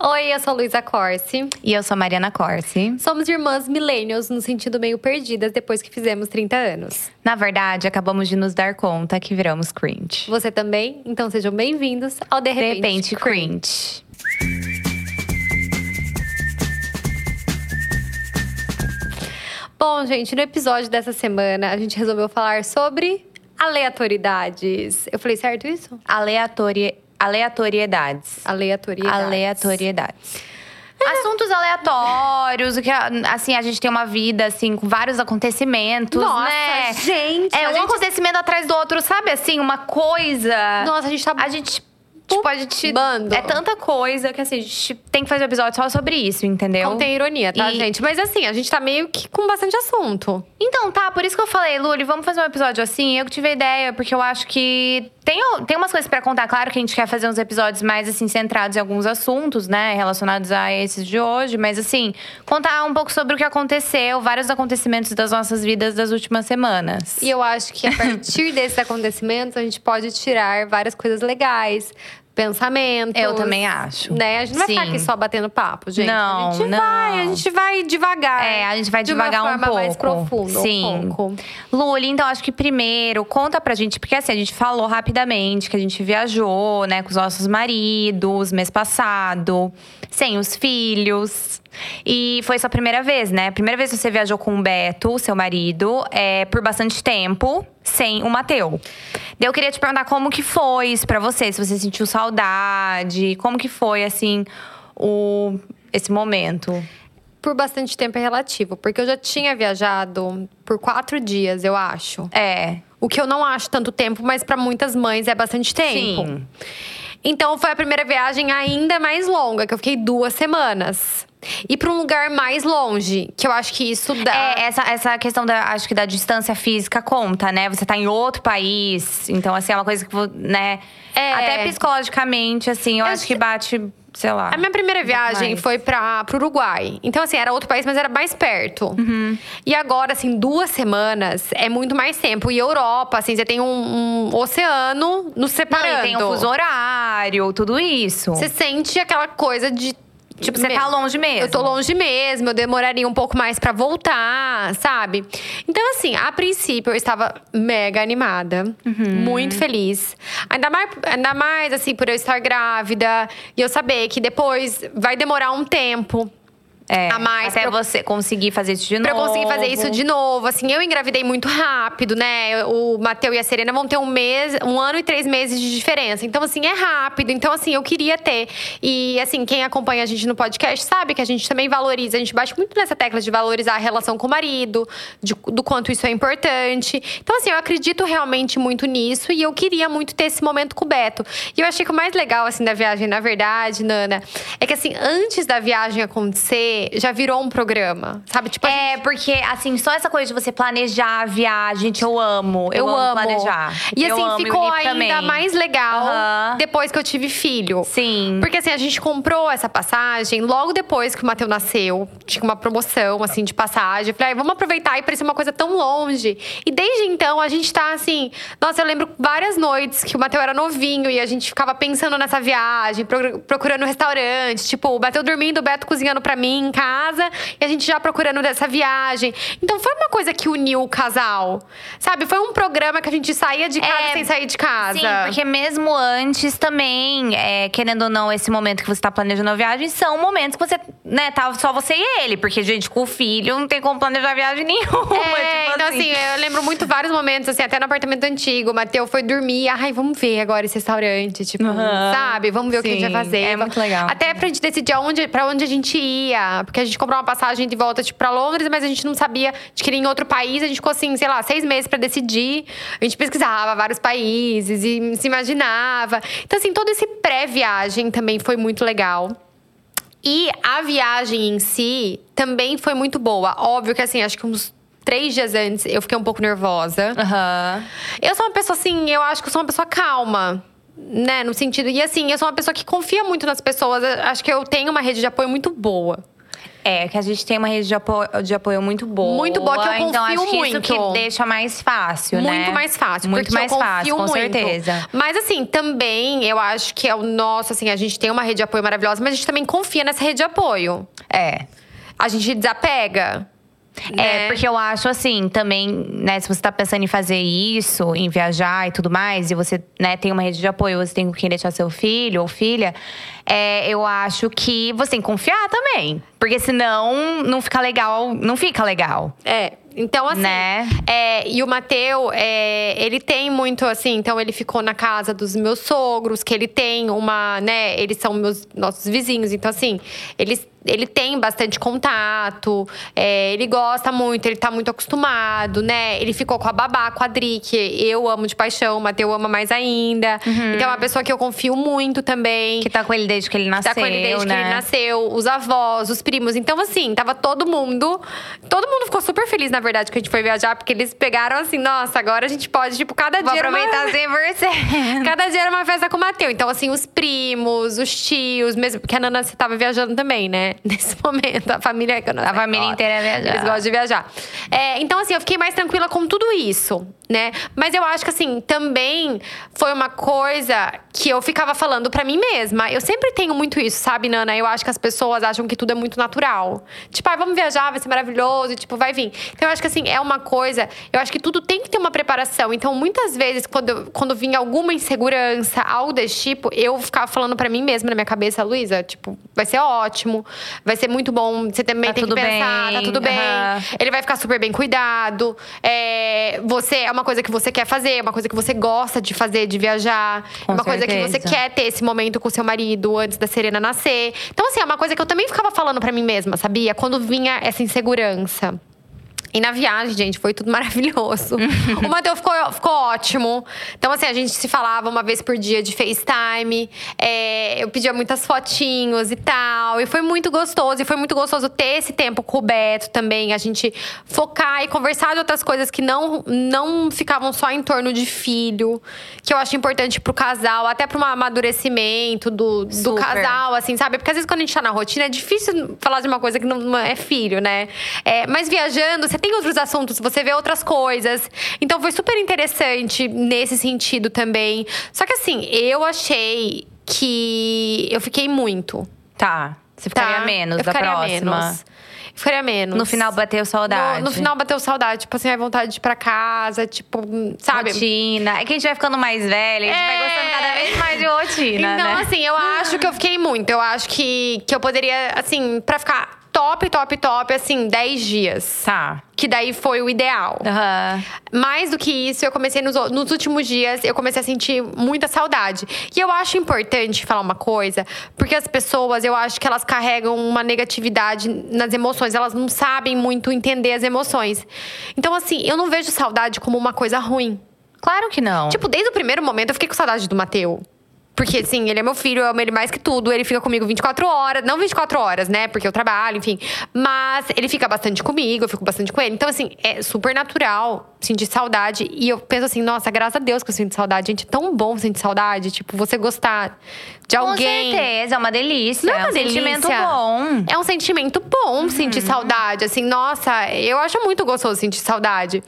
Oi, eu sou Luísa Corsi. E eu sou Mariana Corsi. Somos irmãs millennials no sentido meio perdidas depois que fizemos 30 anos. Na verdade, acabamos de nos dar conta que viramos cringe. Você também? Então sejam bem-vindos ao De De Repente, repente, cringe. Bom, gente, no episódio dessa semana a gente resolveu falar sobre aleatoriedades. Eu falei certo isso? Aleatoria... Aleatoriedades. Aleatoriedades. Aleatoriedades. Assuntos aleatórios, o que assim, a gente tem uma vida assim com vários acontecimentos, Nossa, né? gente, É um gente- acontecimento atrás do outro, sabe assim, uma coisa. Nossa, a gente tá A gente tipo, a gente Bando. é tanta coisa que assim, a gente tem que fazer um episódio só sobre isso, entendeu? Contém ironia, tá, E- gente? Mas assim, a gente tá meio que com bastante assunto. Então, tá, por isso que eu falei, Luli, vamos fazer um episódio assim. Eu que tive a ideia, porque eu acho que tem, tem umas coisas pra contar. Claro que a gente quer fazer uns episódios mais, assim, centrados em alguns assuntos, né? Relacionados a esses de hoje. Mas, assim, contar um pouco sobre o que aconteceu, vários acontecimentos das nossas vidas das últimas semanas. E eu acho que a partir desses acontecimentos a gente pode tirar várias coisas legais, pensamentos. Eu também acho. Né? A gente não vai ficar Sim. aqui só batendo papo, gente. Não, a gente não. vai, a gente vai devagar. É, a gente vai de uma devagar um forma pouco. mais profunda, Sim. um pouco. Luli, então acho que primeiro conta pra gente, porque assim, a gente falou rapidamente que a gente viajou, né, com os nossos maridos mês passado, sem os filhos. E foi sua primeira vez, né? Primeira vez que você viajou com o Beto, seu marido, é, por bastante tempo, sem o Mateu. Eu queria te perguntar como que foi isso pra você, se você sentiu saudade, como que foi, assim, o, esse momento. Por bastante tempo é relativo, porque eu já tinha viajado por quatro dias, eu acho. É, O que eu não acho tanto tempo, mas pra muitas mães é bastante tempo. Sim. Então foi a primeira viagem ainda mais longa, que eu fiquei duas semanas. E pra um lugar mais longe, que eu acho que isso dá. É, essa, essa questão da, acho que da distância física conta, né? Você tá em outro país, então assim, é uma coisa que, né? É. Até psicologicamente, assim, eu, Eu acho que bate, sei lá. A minha primeira viagem mais. foi pra, pro Uruguai. Então, assim, era outro país, mas era mais perto. Uhum. E agora, assim, duas semanas é muito mais tempo. E Europa, assim, você tem um, um oceano nos Não, separando. e tem um fuso horário, tudo isso. Você sente aquela coisa de. Tipo, você tá longe mesmo. Eu tô longe mesmo, eu demoraria um pouco mais pra voltar, sabe? Então, assim, a princípio eu estava mega animada, Uhum. muito feliz. Ainda mais, ainda mais, assim, por eu estar grávida e eu saber que depois vai demorar um tempo. É, a mais até pra- você conseguir fazer isso de Pra novo. eu conseguir fazer isso de novo. Assim, eu engravidei muito rápido, né? O Mateu e a Serena vão ter um mês, um ano e três meses de diferença. Então, assim, é rápido. Então, assim, eu queria ter. E, assim, quem acompanha a gente no podcast sabe que a gente também valoriza. A gente bate muito nessa tecla de valorizar a relação com o marido, de- do quanto isso é importante. Então, assim, eu acredito realmente muito nisso. E eu queria muito ter esse momento com o Beto. E eu achei que o mais legal, assim, da viagem, na verdade, Nana, é que, assim, antes da viagem acontecer, já virou um programa. Sabe? Tipo, É, porque, assim, só essa coisa de você planejar a viagem, gente, eu amo. Eu, Eu, amo. planejar. E Eu assim, amo, ficou ainda também. mais legal Aham. depois que eu tive filho. Sim. Porque assim, a gente comprou essa passagem logo depois que o Matheus nasceu. Tinha uma promoção, assim, de passagem. Eu Falei, "Ai, vamos aproveitar e parecia uma coisa tão longe. E desde então, a gente tá assim… Nossa, eu lembro várias noites que o Matheus era novinho. E a gente ficava pensando nessa viagem, pro- procurando restaurante. Tipo, o Matheus dormindo, o Beto cozinhando pra mim em casa. E a gente já procurando dessa viagem. Então, foi uma coisa que uniu o casal. Sabe? Foi um programa que a gente saía de casa É, sem sair de casa. Sim, porque mesmo antes também, é, querendo ou não, esse momento que você tá planejando a viagem, são momentos que você, né, tá só você e ele. Porque, gente, com o filho não tem como planejar viagem nenhuma. É, tipo então assim, eu lembro muito vários momentos, assim, até no apartamento antigo. O Matheus foi dormir. Ai, vamos ver agora esse restaurante, tipo, Aham. sabe? Vamos ver o que a gente Sim, vai fazer. é muito legal. Até pra gente decidir aonde, pra onde a gente ia. Porque a gente comprou uma passagem de volta, tipo, pra Londres, mas a gente não sabia de querer ir em outro país. A gente ficou assim, sei lá, seis meses pra decidir. A gente pesquisava vários países e se imaginava. Então, assim, todo esse pré-viagem também foi muito legal. E a viagem em si também foi muito boa. Óbvio que, assim, acho que uns três dias antes eu fiquei um pouco nervosa. Aham. Eu sou uma pessoa, assim, eu acho que eu sou uma pessoa calma. Né, no sentido. E assim, eu sou uma pessoa que confia muito nas pessoas. Acho que eu tenho uma rede de apoio muito boa. É, que a gente tem uma rede de apoio, de apoio muito boa. Muito boa, que eu então confio acho que muito. Isso que deixa mais fácil, né? Muito mais fácil. Muito mais eu fácil, com muito. certeza. Mas assim, também eu acho que é o nosso, assim, a gente tem uma rede de apoio maravilhosa, mas a gente também confia nessa rede de apoio. É. A gente desapega. É, né? porque eu acho assim, também, né, se você tá pensando em fazer isso, em viajar e tudo mais, e você, né, tem uma rede de apoio, você tem com quem deixar seu filho ou filha, é, eu acho que você tem que confiar também. Porque senão não fica legal, não fica legal. É. Então, assim. Né? é, e o Mateu, é, ele tem muito, assim, então ele ficou na casa dos meus sogros, que ele tem uma, né? Eles são meus nossos vizinhos. Então, assim, eles ele tem bastante contato, é, ele gosta muito, ele tá muito acostumado, né? Ele ficou com a babá, com a Dri, que eu amo de paixão, o Mateu ama mais ainda. Então é uma pessoa que eu confio muito também. Que tá com ele desde que ele nasceu, Tá com ele desde né? que ele nasceu, os avós, os primos. Então, assim, tava todo mundo. Todo mundo ficou super feliz, na verdade, que a gente foi viajar, porque eles pegaram assim, nossa, agora a gente pode, tipo, cada Vou dia. uma- aproveitar 100%. Cada dia era uma festa com o Mateu. Então, assim, os primos, os tios, mesmo. Porque a Nana você tava viajando também, né? Nesse momento. A família A família gosta. inteira viaja. Eles gostam de viajar. É, então, assim, eu fiquei mais tranquila com tudo isso, né? Mas eu acho que, assim, também foi uma coisa que eu ficava falando pra mim mesma. Eu sempre tenho muito isso, sabe, Nana? Eu acho que as pessoas acham que tudo é muito natural. Tipo, ah, vamos viajar, vai ser maravilhoso, e, tipo, vai vir. Então, eu acho que, assim, é uma coisa. Eu acho que tudo tem que ter uma preparação. Então, muitas vezes, quando, quando vinha alguma insegurança, algo desse tipo, eu ficava falando pra mim mesma na minha cabeça, Luísa, tipo, vai ser ótimo, vai ser muito bom. Você também Tá tem que pensar, bem, tá tudo bem. aham. Ele vai ficar super bem cuidado. É, você é uma coisa que você quer fazer, uma coisa que você gosta de fazer, de viajar. Com é uma coisa que você certeza. quer ter esse momento com seu marido antes da Serena nascer. Então, assim, é uma coisa que eu também ficava falando pra mim mesma, sabia? Quando vinha essa insegurança. E na viagem, gente, foi tudo maravilhoso. o Matheus ficou, ficou ótimo. Então, assim, a gente se falava uma vez por dia de FaceTime. É, eu pedia muitas fotinhos e tal. E foi muito gostoso. E foi muito gostoso ter esse tempo com o Beto também. A gente focar e conversar de outras coisas que não, não ficavam só em torno de filho. Que eu acho importante pro casal, até pro amadurecimento do, do casal, assim, sabe? Porque às vezes quando a gente tá na rotina é difícil falar de uma coisa que não não é filho, né? É, mas viajando, você tem outros assuntos, você vê outras coisas. Então foi super interessante nesse sentido também. Só que assim, eu achei que eu fiquei muito. Tá. Você ficaria tá? menos eu da ficaria próxima. Menos. Ficaria menos. No final bateu saudade. No, no final bateu saudade. Tipo assim, a vontade de ir pra casa, tipo, sabe? Rotina. É que a gente vai ficando mais velha, a gente vai É. gostando cada vez mais de rotina, Então, né? assim, eu acho que eu fiquei muito. Eu acho que, que eu poderia, assim, pra ficar top, top, top, assim, 10 dias. Tá. Que daí foi o ideal. Aham. Mais do que isso, eu comecei nos, nos últimos dias, eu comecei a sentir muita saudade. E eu acho importante falar uma coisa, porque as pessoas, eu acho que elas carregam uma negatividade nas emoções, elas não sabem muito entender as emoções. Então, assim, eu não vejo saudade como uma coisa ruim. Claro que não. Tipo, desde o primeiro momento eu fiquei com saudade do Mateu. Porque, assim, ele é meu filho, eu amo ele mais que tudo. Ele fica comigo 24 horas. Não 24 horas, né? Porque eu trabalho, enfim. Mas ele fica bastante comigo, eu fico bastante com ele. Então, assim, é super natural sentir saudade. E eu penso assim, nossa, graças a Deus que eu sinto saudade. Gente, é tão bom sentir saudade. Tipo, você gostar de Com alguém. certeza, é uma delícia. Não é uma um sentimento delícia? bom. É um sentimento bom sentir saudade. Assim, nossa, eu acho muito gostoso sentir saudade.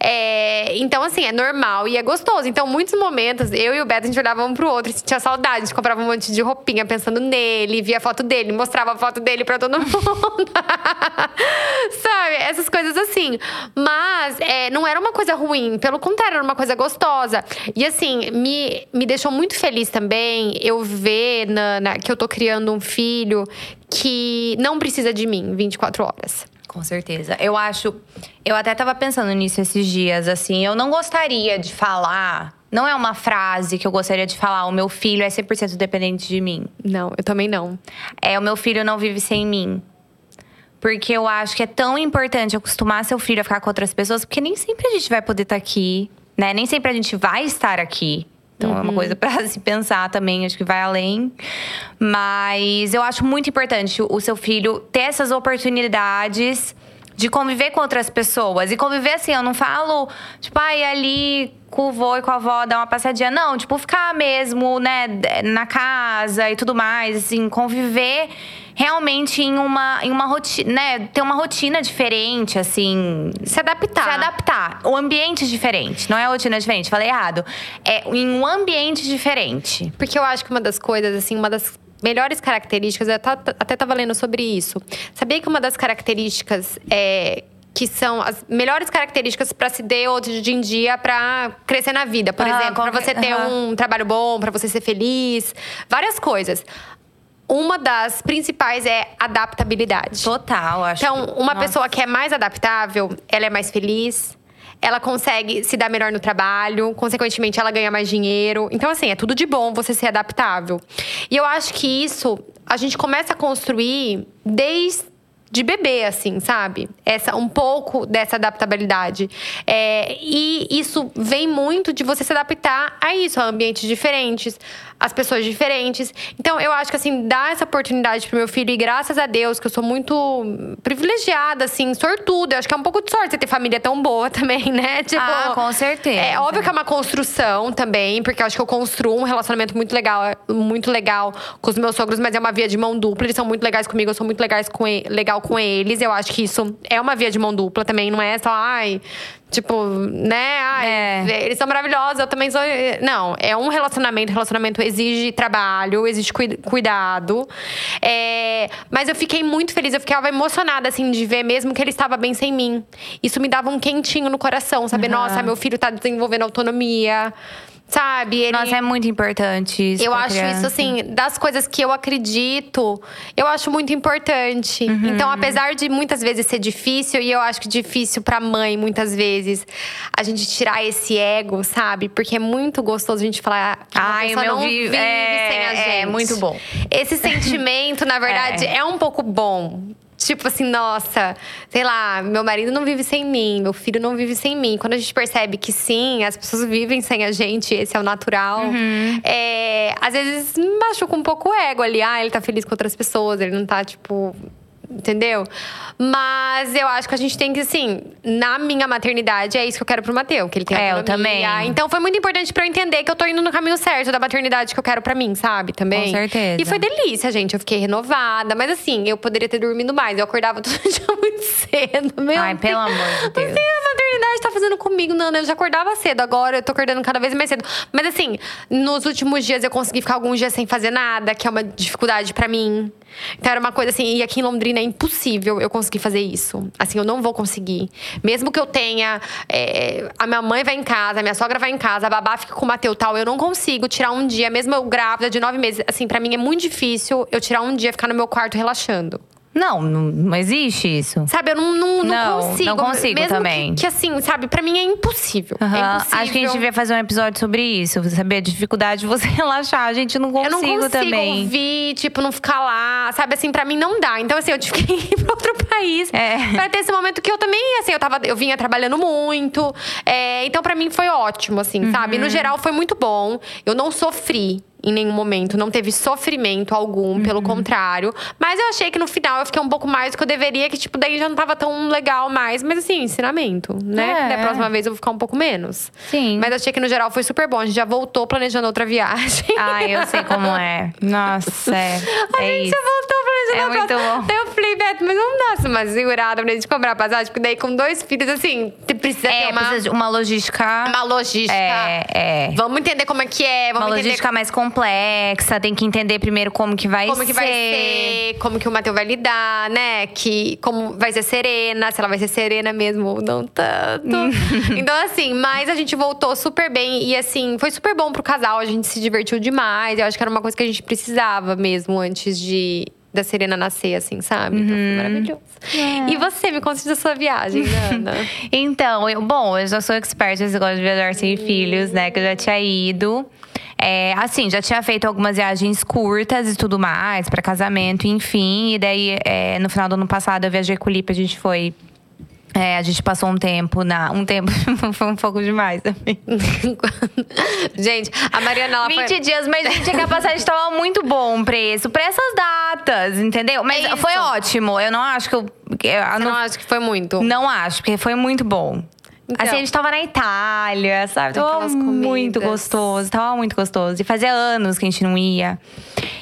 É, então, assim, é normal e é gostoso. Então, muitos momentos, eu e o Beto, a gente olhava um pro outro sentia saudade. A gente comprava um monte de roupinha pensando nele, via foto dele, mostrava a foto dele pra todo mundo. Sabe? Essas coisas assim. Mas é, não era uma coisa ruim, pelo contrário, era uma coisa gostosa. E assim, me, me deixou muito feliz também eu ver, Nana, que eu tô criando um filho que não precisa de mim 24 horas. Com certeza. Eu acho. Eu até tava pensando nisso esses dias, assim. Eu não gostaria de falar. Não é uma frase que eu gostaria de falar. O meu filho é 100% dependente de mim. Não, eu também não. É, o meu filho não vive sem mim. Porque eu acho que é tão importante acostumar seu filho a ficar com outras pessoas, porque nem sempre a gente vai poder estar aqui, né? Nem sempre a gente vai estar aqui. Então é uma coisa pra se pensar também, acho que vai além. Mas eu acho muito importante o seu filho ter essas oportunidades de conviver com outras pessoas. E conviver assim, eu não falo, tipo, ai, ali com o vô e com a avó dar uma passadinha. Não, tipo, ficar mesmo, né, na casa e tudo mais, assim, conviver realmente em uma, em uma rotina, né? Ter uma rotina diferente, assim. Se adaptar. Se adaptar. O ambiente diferente. Não é a rotina diferente, falei errado. É em um ambiente diferente. Porque eu acho que uma das coisas, assim, uma das melhores características, eu até estava lendo sobre isso. Sabia que uma das características é, que são as melhores características para se ter hoje em dia para crescer na vida. Por exemplo, para você ter um trabalho bom, para você ser feliz, várias coisas. Uma das principais é adaptabilidade. Total, acho. Então, uma Nossa. pessoa que é mais adaptável, ela é mais feliz, ela consegue se dar melhor no trabalho, consequentemente, ela ganha mais dinheiro. Então, assim, é tudo de bom você ser adaptável. E eu acho que isso a gente começa a construir desde de bebê, assim, sabe? Essa, um pouco dessa adaptabilidade. É, e isso vem muito de você se adaptar a isso, a ambientes diferentes, as pessoas diferentes. Então, eu acho que, assim, dar essa oportunidade pro meu filho, e graças a Deus, que eu sou muito privilegiada, assim, sortuda. Eu acho que é um pouco de sorte ter família tão boa também, né? Tipo, ah, com certeza. É óbvio que é uma construção também, porque eu acho que eu construo um relacionamento muito legal, muito legal com os meus sogros, mas é uma via de mão dupla. Eles são muito legais comigo, eu sou muito legais com legal com eles. Eu acho que isso é uma via de mão dupla também, não é só, ai, Tipo, né? Ai, é. Eles são maravilhosos, eu também sou. Não, é um relacionamento. Relacionamento exige trabalho, exige cuidado. É, mas eu fiquei muito feliz, eu ficava emocionada, assim, de ver mesmo que ele estava bem sem mim. Isso me dava um quentinho no coração, saber, uhum. nossa, meu filho está desenvolvendo autonomia. Sabe? Ele... Nossa, é muito importante isso. Eu acho criança. isso, assim, das coisas que eu acredito, eu acho muito importante. Uhum. Então, apesar de muitas vezes ser difícil, e eu acho que difícil pra mãe, muitas vezes, a gente tirar esse ego, sabe? Porque é muito gostoso a gente falar que uma Ai, pessoa não vi... vive é, sem a é, gente. É, muito bom. Esse sentimento, na verdade, é. é um pouco bom. Tipo assim, nossa, sei lá, meu marido não vive sem mim, meu filho não vive sem mim. Quando a gente percebe que sim, as pessoas vivem sem a gente, esse é o natural. Uhum. É, às vezes machuca um pouco o ego ali. Ah, ele tá feliz com outras pessoas, ele não tá, tipo, entendeu? Mas eu acho que a gente tem que, assim, na minha maternidade, é isso que eu quero pro Mateu, que ele tem é, eu também. Então foi muito importante pra eu entender que eu tô indo no caminho certo da maternidade que eu quero pra mim, sabe? Também. Com certeza. E foi delícia, gente. Eu fiquei renovada. Mas assim, eu poderia ter dormido mais. Eu acordava todo dia muito cedo. Meu Ai, pelo amor de Deus. Não sei a maternidade tá fazendo comigo, Nana. Eu já acordava cedo. Agora eu tô acordando cada vez mais cedo. Mas assim, nos últimos dias eu consegui ficar alguns dias sem fazer nada, que é uma dificuldade pra mim. Então era uma coisa assim, e aqui em Londrina é impossível eu conseguir fazer isso. Assim, eu não vou conseguir. Mesmo que eu tenha. É, a minha mãe vai em casa, a minha sogra vai em casa, a babá fica com o Mateu tal, eu não consigo tirar um dia, mesmo eu grávida de nove meses. Assim, para mim é muito difícil eu tirar um dia, ficar no meu quarto relaxando. Não, não, existe isso. Sabe, eu não, não, não, não consigo. Não consigo Mesmo também. Que, que, assim, sabe, pra mim é impossível. Uhum. É impossível. Acho que a gente devia fazer um episódio sobre isso. Você saber a dificuldade de você relaxar. A gente não consigo também. Eu não consigo também. ouvir, tipo, não ficar lá. Sabe, assim, pra mim não dá. Então, assim, eu tive que ir pra outro país. É. Pra ter esse momento que eu também, assim, eu, tava, eu vinha trabalhando muito. É, então, pra mim foi ótimo, assim, uhum. sabe? No geral, foi muito bom. Eu não sofri em nenhum momento. Não teve sofrimento algum, uhum. pelo contrário. Mas eu achei que no final eu fiquei um pouco mais do que eu deveria, que, tipo, daí já não tava tão legal mais. Mas assim, ensinamento, né? É. Da próxima vez eu vou ficar um pouco menos. Sim. Mas achei que no geral foi super bom. A gente já voltou planejando outra viagem. Ai, eu sei como é. Nossa, é. A é gente isso. já voltou planejando é outra muito bom. Daí eu falei, Beto, mas não dá uma segurada pra gente comprar passagem, porque daí com dois filhos, assim, precisa é, ter uma. Precisa de uma logística. Uma logística. É, é. Vamos entender como é que é. Vamos uma entender... logística mais complexa tem que entender primeiro como que vai como ser. Como que vai ser, como que o Matheus vai lidar, né? Que como vai ser serena, se ela vai ser serena mesmo ou não tanto. então, assim, mas a gente voltou super bem. E assim, foi super bom pro casal, a gente se divertiu demais. Eu acho que era uma coisa que a gente precisava mesmo antes de da Serena nascer, assim, sabe? Então foi uhum. maravilhoso. É. E você, me conte da sua viagem, Ana. então, eu, bom, eu já sou expert nesse negócio de viajar sem filhos, né? Que eu já tinha ido. É, assim, já tinha feito algumas viagens curtas e tudo mais, para casamento, enfim. E daí, é, no final do ano passado, eu viajei com o Lipe, a gente foi é, a gente passou um tempo na. Um tempo foi um pouco demais também. gente, a Mariana ela 20 foi... dias, mas gente, a passagem estava muito bom o preço. Pra essas datas, entendeu? Mas é foi ótimo. Eu não acho que eu. eu não, não acho que foi muito? Não acho, porque foi muito bom. Então. Assim, a gente tava na Itália, sabe? Tava muito gostoso, tava muito gostoso. E fazia anos que a gente não ia.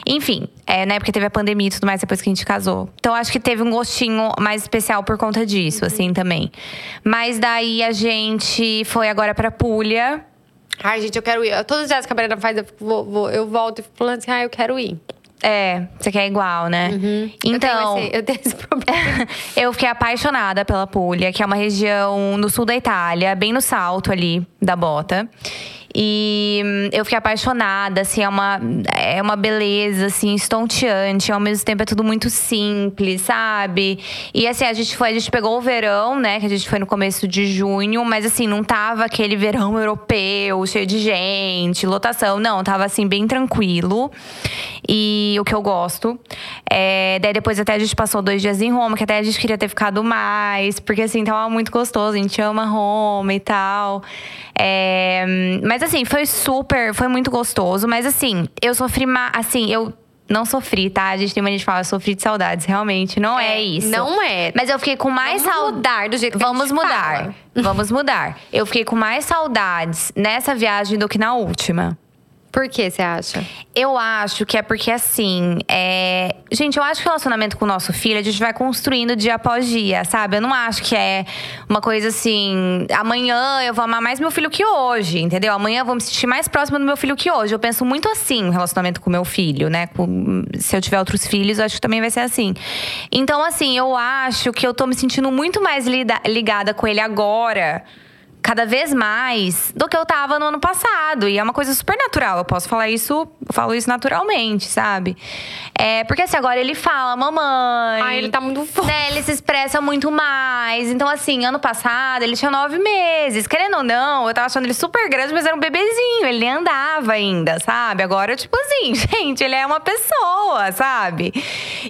Enfim, é, na época teve a pandemia e tudo mais depois que a gente casou. Então acho que teve um gostinho mais especial por conta disso, assim, também. Mas daí a gente foi agora pra Puglia. Ai, gente, eu quero ir. Todos os dias que a Mariana faz, eu, vou, vou- eu volto e fico falando assim, ah, eu quero ir. É, você quer igual, né? Então. Uhum. Eu tenho, esse, eu tenho esse problema. Eu fiquei apaixonada pela Puglia, que é uma região no sul da Itália, bem no salto ali da bota. E hum, eu fiquei apaixonada, assim, é uma, é uma beleza, assim, estonteante. Ao mesmo tempo é tudo muito simples, sabe? E assim, a gente foi, a gente pegou o verão, né? Que a gente foi no começo de junho, mas assim, não tava aquele verão europeu, cheio de gente, lotação. Não, tava assim, bem tranquilo. E o que eu gosto. É, daí depois até a gente passou dois dias em Roma, que até a gente queria ter ficado mais, porque assim, tava muito gostoso, a gente ama Roma e tal. É, mas assim, foi super, foi muito gostoso. Mas assim, eu sofri mais. Assim, eu não sofri, tá? A gente tem uma gente fala, eu sofri de saudades. Realmente, não é, isso. Não é. Mas eu fiquei com mais Vamos saudades. mudar do jeito que a Vamos mudar. fala. Vamos mudar. Eu fiquei com mais saudades nessa viagem do que na última. Por que você acha? Eu acho que é porque, assim, é... gente, eu acho que o relacionamento com o nosso filho a gente vai construindo dia após dia, sabe? Eu não acho que é uma coisa assim, amanhã eu vou amar mais meu filho que hoje, entendeu? Amanhã eu vou me sentir mais próxima do meu filho que hoje. Eu penso muito assim o relacionamento com meu filho, né? Com- Se eu tiver outros filhos, eu acho que também vai ser assim. Então, assim, eu acho que eu tô me sentindo muito mais ligada com ele agora cada vez mais do que eu tava no ano passado. E é uma coisa super natural. Eu posso falar isso, falo isso naturalmente, sabe? É, porque assim, agora ele fala, mamãe. Ai, ele tá muito fofo. Né, ele se expressa muito mais. Então, assim, ano passado ele tinha nove meses. Querendo ou não, eu tava achando ele super grande, mas era um bebezinho. Ele nem andava ainda, sabe? Agora, tipo assim, gente, ele é uma pessoa, sabe?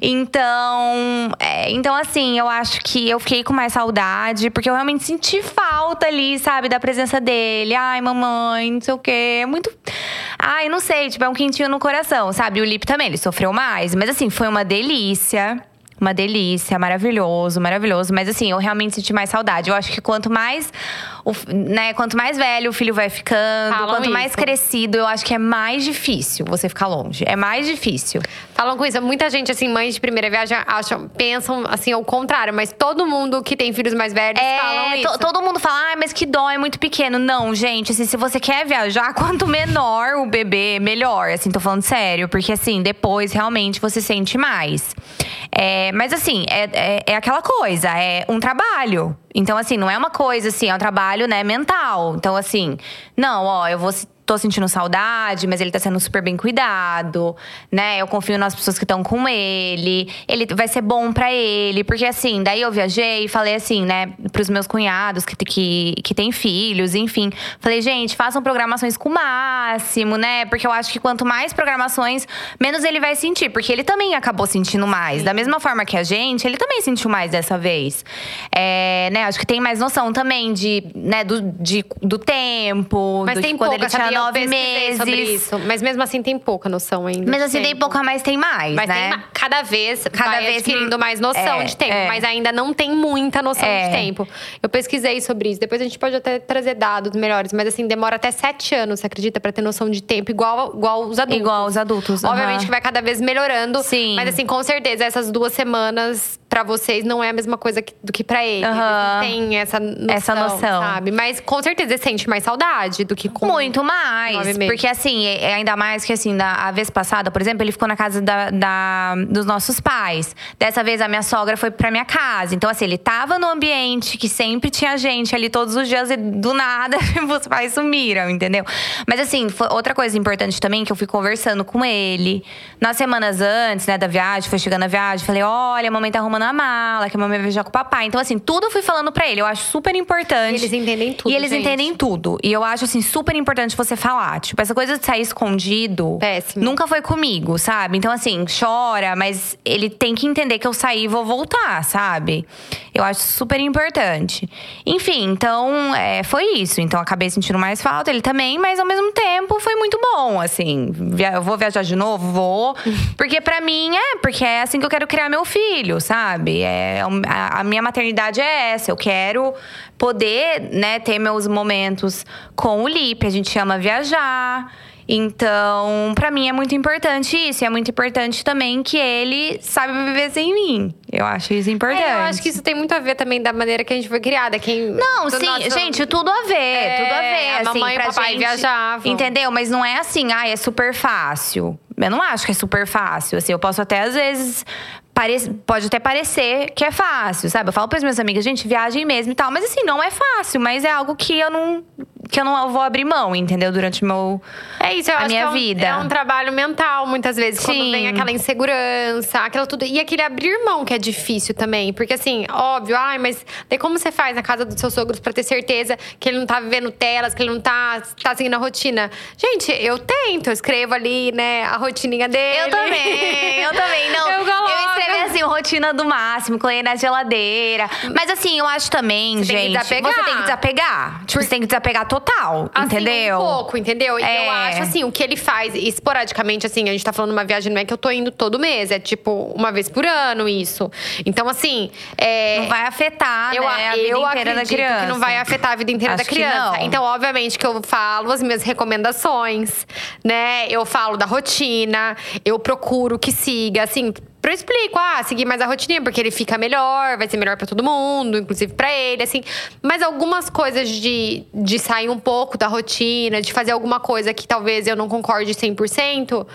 Então, é, então assim, eu acho que eu fiquei com mais saudade, porque eu realmente senti falta ali, sabe, da presença dele. Ai, mamãe, não sei o quê. É muito. Ai, não sei, tipo, é um quentinho no coração, sabe? O Lip também, ele sofreu mais. Mas assim, foi uma delícia. Uma delícia, maravilhoso, maravilhoso. Mas assim, eu realmente senti mais saudade. Eu acho que quanto mais, o, né, quanto mais velho o filho vai ficando, Falam quanto mais isso. crescido, eu acho que é mais difícil você ficar longe. É mais difícil. Falam com isso. Muita gente, assim, mães de primeira viagem, acham, pensam assim, ao contrário. Mas todo mundo que tem filhos mais velhos falam É, isso. to- todo mundo fala, ah, mas que dó, é muito pequeno. Não, gente, assim, se você quer viajar, quanto menor o bebê, melhor. Assim, tô falando sério. Porque, assim, depois realmente você sente mais. É, mas, assim, é, é, é aquela coisa, é um trabalho. Então, assim, não é uma coisa, assim, é um trabalho, né, mental. Então, assim, não, ó, eu vou. Tô sentindo saudade, mas ele tá sendo super bem cuidado, né? Eu confio nas pessoas que estão com ele. Ele vai ser bom pra ele. Porque, assim, daí eu viajei e falei assim, né, pros meus cunhados que, que, que têm filhos, enfim. Falei, gente, façam programações com o máximo, né? Porque eu acho que quanto mais programações, menos ele vai sentir. Porque ele também acabou sentindo mais. Da mesma forma que a gente, ele também sentiu mais dessa vez. É, né? Acho que tem mais noção também de, né, do, de, do tempo. Mas do tem que quando pouca, ele sabia? Nove pesquisei sobre meses. isso. Mas mesmo assim tem pouca noção ainda. Mas assim, tem tempo. pouca, mas tem mais, Mas né? tem cada vez, Cada vai vez adquirindo mais noção é, de tempo, é. mas ainda não tem muita noção É. de tempo. Eu pesquisei sobre isso. Depois a gente pode até trazer dados melhores, mas assim demora até sete anos, você acredita, pra ter noção de tempo igual igual os adultos. Igual os adultos. Obviamente aham. que vai cada vez melhorando. Sim. Mas assim, com certeza essas duas semanas pra vocês não é a mesma coisa que- do que pra ele. Aham. Eles não têm essa noção, Essa noção. sabe? Mas com certeza ele sente mais saudade do que com Muito mais. Porque assim, é- é ainda mais que assim, da, a vez passada, por exemplo, ele ficou na casa da, da- dos nossos pais. Dessa vez a minha sogra foi pra minha casa. Então, assim, ele tava no ambiente que sempre tinha gente ali todos os dias e do nada os pais sumiram, entendeu? Mas assim, foi outra coisa importante também que eu fui conversando com ele. Nas semanas antes, né, da viagem, foi chegando a viagem, falei: olha, a mamãe tá arrumando a mala, que a mamãe vai viajar com o papai. Então, assim, tudo eu fui falando pra ele. Eu acho super importante. E eles entendem tudo, E eles gente. entendem tudo. E eu acho, assim, super importante você falar. Tipo, essa coisa de sair escondido. Péssimo. Nunca foi comigo, sabe? Então, assim, chora, mas ele tem que entender que eu saí e vou voltar, sabe? Eu acho super importante. Enfim, então, é, foi isso. Então, acabei sentindo mais falta, ele também, mas ao mesmo tempo foi muito bom, assim. Eu vou viajar de novo? Vou. Porque pra mim é, porque é assim que eu quero criar meu filho, sabe? Sabe? É, a, a minha maternidade é essa. Eu quero poder, né, ter meus momentos com o Lipe. A gente ama viajar. Então, para mim é muito importante isso. E é muito importante também que ele saiba viver sem mim. Eu acho isso importante. É, eu acho que isso tem muito a ver também da maneira que a gente foi criada. Quem, não, sim, nosso... gente, tudo a ver. É, tudo a ver. A assim, mamãe pra e o papai gente, viajavam. Entendeu? Mas não é assim, ah, é super fácil. Eu não acho que é super fácil. Assim, eu posso até, às vezes, Pode até parecer que é fácil, sabe? Eu falo para as minhas amigas, gente, viagem mesmo e tal. Mas assim, não é fácil, mas é algo que eu não que eu não vou abrir mão, entendeu? Durante meu, é isso, eu a acho minha é um, vida. É um trabalho mental, muitas vezes, Sim. quando vem aquela insegurança, aquela tudo. E aquele abrir mão que é difícil também. Porque assim, óbvio, ai, mas daí como você faz na casa dos seus sogros para ter certeza que ele não tá vivendo telas, que ele não tá, tá seguindo a rotina? Gente, eu tento, eu escrevo ali, né, a rotininha dele. Eu também, eu também. Não, eu, coloco. eu escrevi assim, rotina do máximo, com ele na geladeira. Mas assim, eu acho também, você gente. Tem que você tem que desapegar. Tipo, você tem que desapegar total, assim, entendeu? Um pouco, entendeu? E É. eu acho assim, o que ele faz esporadicamente, assim, a gente tá falando uma viagem, não é que eu tô indo todo mês, é tipo uma vez por ano isso. Então, assim. É, Não vai afetar, eu, né, a vida eu inteira da criança. que não vai afetar a vida inteira Acho da criança. Então, obviamente, que eu falo as minhas recomendações, né? Eu falo da rotina, eu procuro que siga, assim. Eu explico, ah, seguir mais a rotina, porque ele fica melhor, vai ser melhor pra todo mundo, inclusive pra ele, assim. Mas algumas coisas de, de sair um pouco da rotina, de fazer alguma coisa que talvez eu não concorde 100%,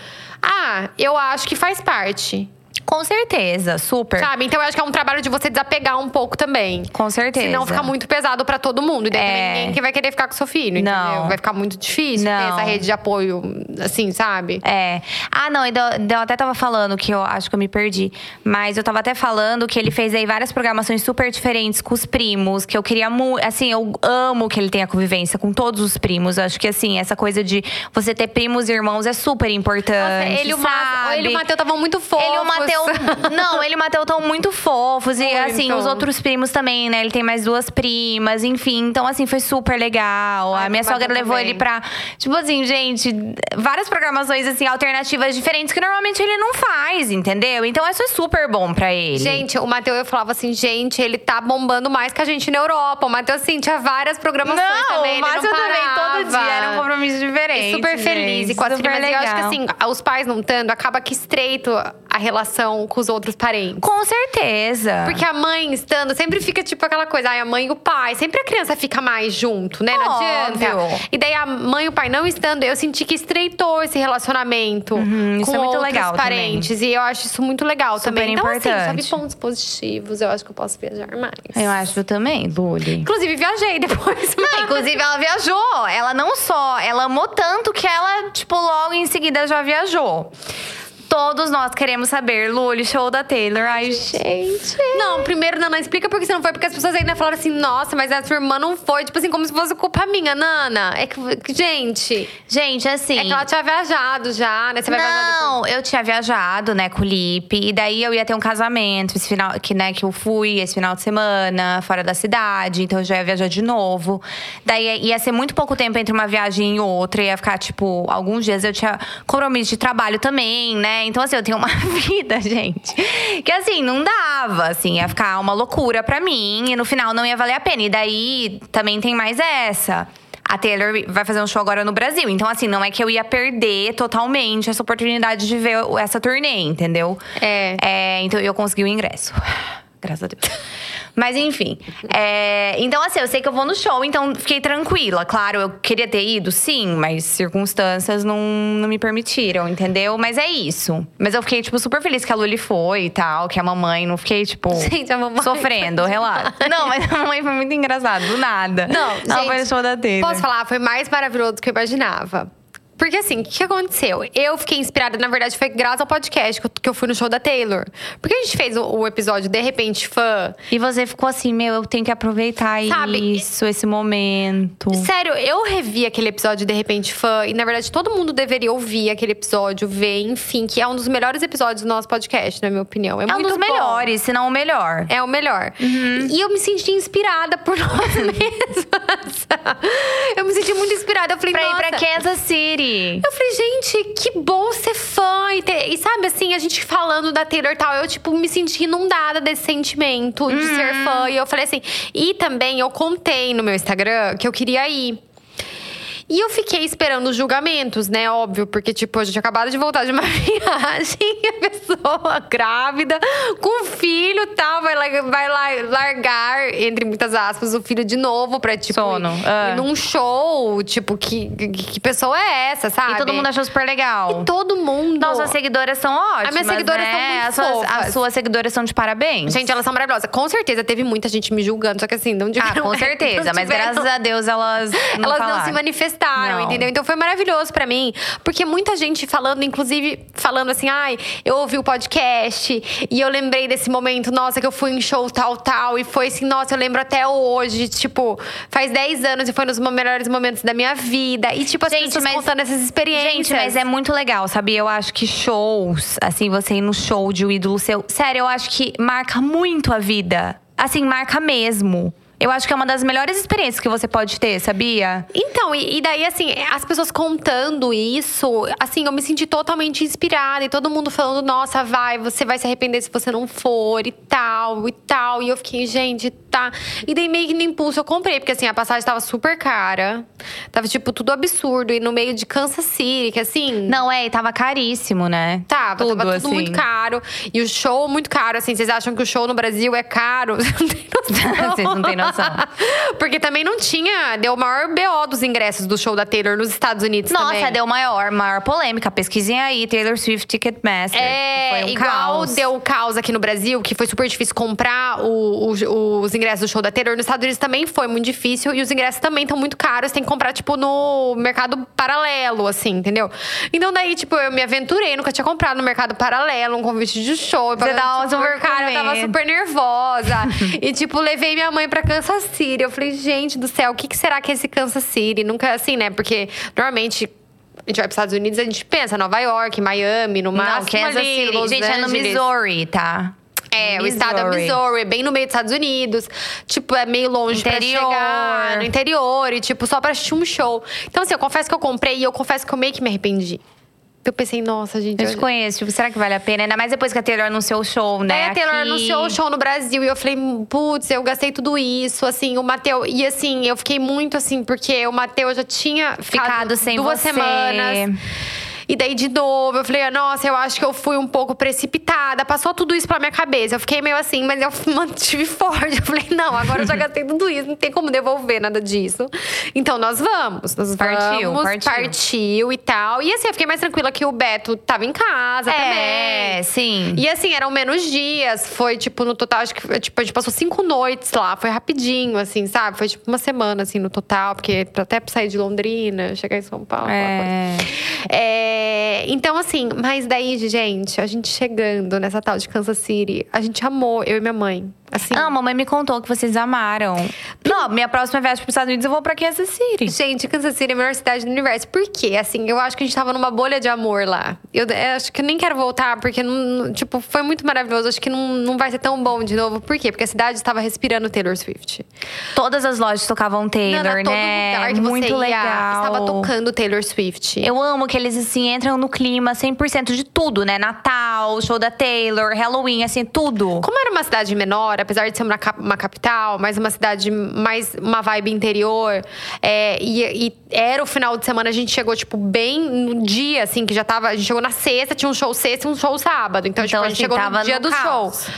ah, eu acho que faz parte. Com certeza, super. Sabe? Então eu acho que é um trabalho de você desapegar um pouco também. Com certeza. Senão fica muito pesado pra todo mundo. E daí também É. ninguém que vai querer ficar com seu filho, entendeu? Não. Vai ficar muito difícil ter Não. essa rede de apoio, assim, sabe? É. Ah, não, eu até tava falando que eu acho que eu me perdi. Mas eu tava até falando que ele fez aí várias programações super diferentes com os primos, que eu queria muito. Assim, eu amo que ele tenha convivência com todos os primos. Eu acho que, assim, essa coisa de você ter primos e irmãos é super importante. Nossa, ele e o Ma- sabe? ele e o Mateu estavam muito fofos. Ele e o Mateu. Não, ele e o Mateu estão muito fofos. E Muito. assim, os outros primos também, né? Ele tem mais duas primas, enfim. Então, assim, foi super legal. Ai, a minha sogra levou também. ele pra. Tipo assim, gente, várias programações, assim, alternativas diferentes que normalmente ele não faz, entendeu? Então, isso é super bom pra ele. Gente, o Mateu, eu falava assim, gente, ele tá bombando mais que a gente na Europa. O Mateu, assim, tinha várias programações não, também. mas eu também, todo dia era um compromisso diferente. E super feliz gente, e com as primas. E eu acho que legal. assim, os pais não estando, acaba que estreito a relação com os outros parentes. Com certeza. Porque a mãe estando, sempre fica tipo aquela coisa, ai, a mãe e o pai. Sempre a criança fica mais junto, né? Não adianta. Óbvio. E daí a mãe e o pai não estando, eu senti que estreitou esse relacionamento Uhum, isso com é outros legal parentes. E eu acho isso muito legal Super também. Então, assim, importante. vi pontos positivos. Eu acho que eu posso viajar mais. Eu acho também, Luli. Inclusive, viajei depois. Não, inclusive, ela viajou. Ela não só, ela amou tanto que ela, tipo, logo em seguida já viajou. Todos nós queremos saber, Luli, show da Taylor. Ai, gente. Não, primeiro, Nana, explica por que você não foi. Porque as pessoas ainda falaram assim, nossa, mas a sua irmã não foi. Tipo assim, como se fosse culpa minha, Nana. É que, gente, Gente, assim. é que ela tinha viajado já, né? Você vai. Não, eu tinha viajado, né, com o Lipe. E daí eu ia ter um casamento, esse final, que, né, que eu fui esse final de semana, fora da cidade. Então eu já ia viajar de novo. Daí ia ser muito pouco tempo entre uma viagem e outra. Ia ficar, tipo, alguns dias eu tinha compromisso de trabalho também, né? Então, assim, eu tenho uma vida, gente. Que assim, não dava, assim, ia ficar uma loucura pra mim. E no final não ia valer a pena. E daí também tem mais essa. A Taylor vai fazer um show agora no Brasil. Então, assim, não é que eu ia perder totalmente essa oportunidade de ver essa turnê, entendeu? É. É, então eu consegui o ingresso. Graças a Deus. Mas enfim. é, então, assim, eu sei que eu vou no show, então fiquei tranquila. Claro, eu queria ter ido, sim, mas circunstâncias não, não me permitiram, entendeu? Mas é isso. Mas eu fiquei, tipo, super feliz que a Luli foi e tal, que a mamãe não fiquei, tipo, Gente, a mamãe sofrendo, relaxa. Não, mas a mamãe foi muito engraçada, do nada. Não, Ela gente, foi no show da Taylor. Posso falar? Foi mais maravilhoso do que eu imaginava. Porque assim, o que aconteceu? Eu fiquei inspirada, na verdade, foi graças ao podcast que eu, fui no show da Taylor. Porque a gente fez o, episódio De Repente Fã. E você ficou assim, meu, eu tenho que aproveitar Sabe, isso, esse momento. Sério, eu revi aquele episódio De Repente Fã. E na verdade, todo mundo deveria ouvir aquele episódio, ver, enfim, que é um dos melhores episódios do nosso podcast, na minha opinião. É, É um dos bom. melhores, se não o melhor. É o melhor. E eu me senti inspirada por nós mesmas. eu me senti muito inspirada. Eu falei, Pra ir nossa, pra Kansas City. Gente! Eu falei, gente, que bom ser fã. E, ter- e sabe, assim, a gente falando da Taylor e tal, eu, tipo, me senti inundada desse sentimento de ser fã. E eu falei assim. E também eu contei no meu Instagram que eu queria ir. E eu fiquei esperando os julgamentos, né? Óbvio, porque, tipo, a gente acabado de voltar de uma viagem, a pessoa grávida, com filho e tal, vai, la- vai la- largar, entre muitas aspas, o filho de novo pra, tipo, Sono, ir, é. ir num show. Tipo, que, que, que pessoa é essa, sabe? E todo mundo achou super legal. E todo mundo. Nossas seguidoras são ótimas. minhas seguidoras né? são muito as suas, fofas. As suas seguidoras são de parabéns. Gente, elas são maravilhosas. Com certeza teve muita gente me julgando, só que assim, não ah, tiveram. com certeza. Mas graças a Deus elas não elas não falaram. se manifestaram, Não. entendeu? Então foi maravilhoso pra mim, porque muita gente falando, inclusive falando assim, ai, eu ouvi o podcast e eu lembrei desse momento, nossa, que eu fui em show tal, tal, e foi assim, nossa, eu lembro até hoje, tipo, faz 10 anos e foi nos melhores momentos da minha vida. E tipo, as Gente, pessoas mas- contando essas experiências. Gente, mas é muito legal, sabia? Eu acho que shows, assim, você ir no show de um ídolo seu. Sério, eu acho que marca muito a vida. Assim, marca mesmo. Eu acho que é uma das melhores experiências que você pode ter, sabia? Então, e, e daí, assim, as pessoas contando isso, assim, eu me senti totalmente inspirada. E todo mundo falando, nossa, vai, você vai se arrepender se você não for, e tal, e tal. E eu fiquei, gente, tá. E daí, meio que no impulso, eu comprei. Porque, assim, a passagem tava super cara. Tava, tipo, tudo absurdo. E no meio de Kansas City, que, assim… Não, é, e tava caríssimo, né? Tava, tudo, tava tudo assim. muito caro. E o show muito caro, assim. Vocês acham que o show no Brasil é caro? Vocês não têm noção. Vocês não têm noção. Porque também não tinha… Deu o maior BO dos ingressos do show da Taylor nos Estados Unidos Nossa, também. deu maior, maior polêmica. Pesquisem aí, Taylor Swift Ticketmaster. É, um igual caos. deu caos aqui no Brasil, que foi super difícil comprar o- o- os ingressos do show da Taylor. Nos Estados Unidos também foi muito difícil. E os ingressos também estão muito caros. Tem que comprar, tipo, no mercado paralelo, assim, entendeu? Então daí, tipo, eu me aventurei. Nunca tinha comprado no mercado paralelo um convite de show. Você eu tava super nervosa. e, tipo, levei minha mãe pra Kansas City. Eu falei, gente do céu, o que, que será que é esse Kansas City? Nunca, assim, né? Porque, normalmente… A gente vai para Estados Unidos, a gente pensa Nova York, Miami, no máximo Não, Kansas ali, City. Los Gente, é no Angeles. Missouri, tá? É, o estado é Missouri, bem no meio dos Estados Unidos. Tipo, é meio longe Interior. pra chegar. No interior, e tipo, só pra assistir um show. Então, assim, eu confesso que eu comprei e eu confesso que eu meio que me arrependi. Eu pensei, nossa, gente. Eu te conheço, tipo, será que vale a pena? Ainda mais depois que a Taylor anunciou o show, né? Daí a Taylor Aqui. anunciou o show no Brasil e eu falei, putz, eu gastei tudo isso, assim, o Mateu. E assim, eu fiquei muito assim, porque o Mateu já tinha ficado, Ficado sem duas você. semanas. E daí, de novo, eu falei, nossa, eu acho que eu fui um pouco precipitada. Passou tudo isso pela minha cabeça. Eu fiquei meio assim, mas eu mantive forte. Eu falei, não, agora eu já gastei tudo isso, não tem como devolver nada disso. Então, nós vamos. Nós Partiu, vamos, partiu. partiu e tal. E assim, eu fiquei mais tranquila que o Beto tava em casa É, também. sim. E assim, eram menos dias. Foi, tipo, no total, acho que tipo, a gente passou cinco noites lá. Foi rapidinho, assim, sabe? Foi tipo uma semana, assim, no total. Porque até pra sair de Londrina, chegar em São Paulo, aquela É. É, então, assim, mas daí, gente, a gente chegando nessa tal de Kansas City, a gente amou, eu e minha mãe. Assim, Ah, a mamãe me contou que vocês amaram. Não, minha próxima viagem para os Estados Unidos eu vou pra Kansas City. Gente, Kansas City é a melhor cidade do universo. Por quê? Assim, eu acho que a gente tava numa bolha de amor lá. Eu, eu acho que eu nem quero voltar, porque, não, não- tipo, foi muito maravilhoso. Acho que não, não vai ser tão bom de novo. Por quê? Porque a cidade estava respirando Taylor Swift. Todas as lojas tocavam Taylor, Nana, todo né? lugar que Muito você ia, legal. estava tocando Taylor Swift. Eu amo que eles, assim, entram no clima 100% de tudo, né? Natal, show da Taylor, Halloween, assim, tudo. Como era uma cidade menor, apesar de ser uma, uma capital, mas uma cidade mais uma vibe interior, é, e, e era o final de semana, a gente chegou, tipo, bem no dia, assim, que já tava. A gente chegou na sexta, tinha um show sexta e um show sábado. Então, tipo, a gente assim, chegou no dia no do caos. show.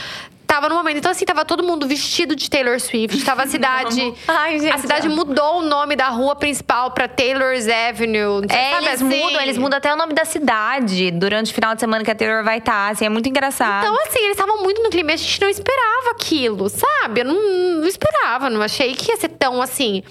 Tava no momento. Então, assim, tava todo mundo vestido de Taylor Swift. Tava a cidade. Ai, gente, a cidade mudou o nome da rua principal pra Taylor's Avenue. É, sabe eles assim? mudam, eles mudam até o nome da cidade durante o final de semana que a Taylor vai estar, assim, é muito engraçado. Então, assim, eles estavam muito no clima e a gente não esperava aquilo, sabe? Eu não, não esperava, não achei que ia ser tão assim.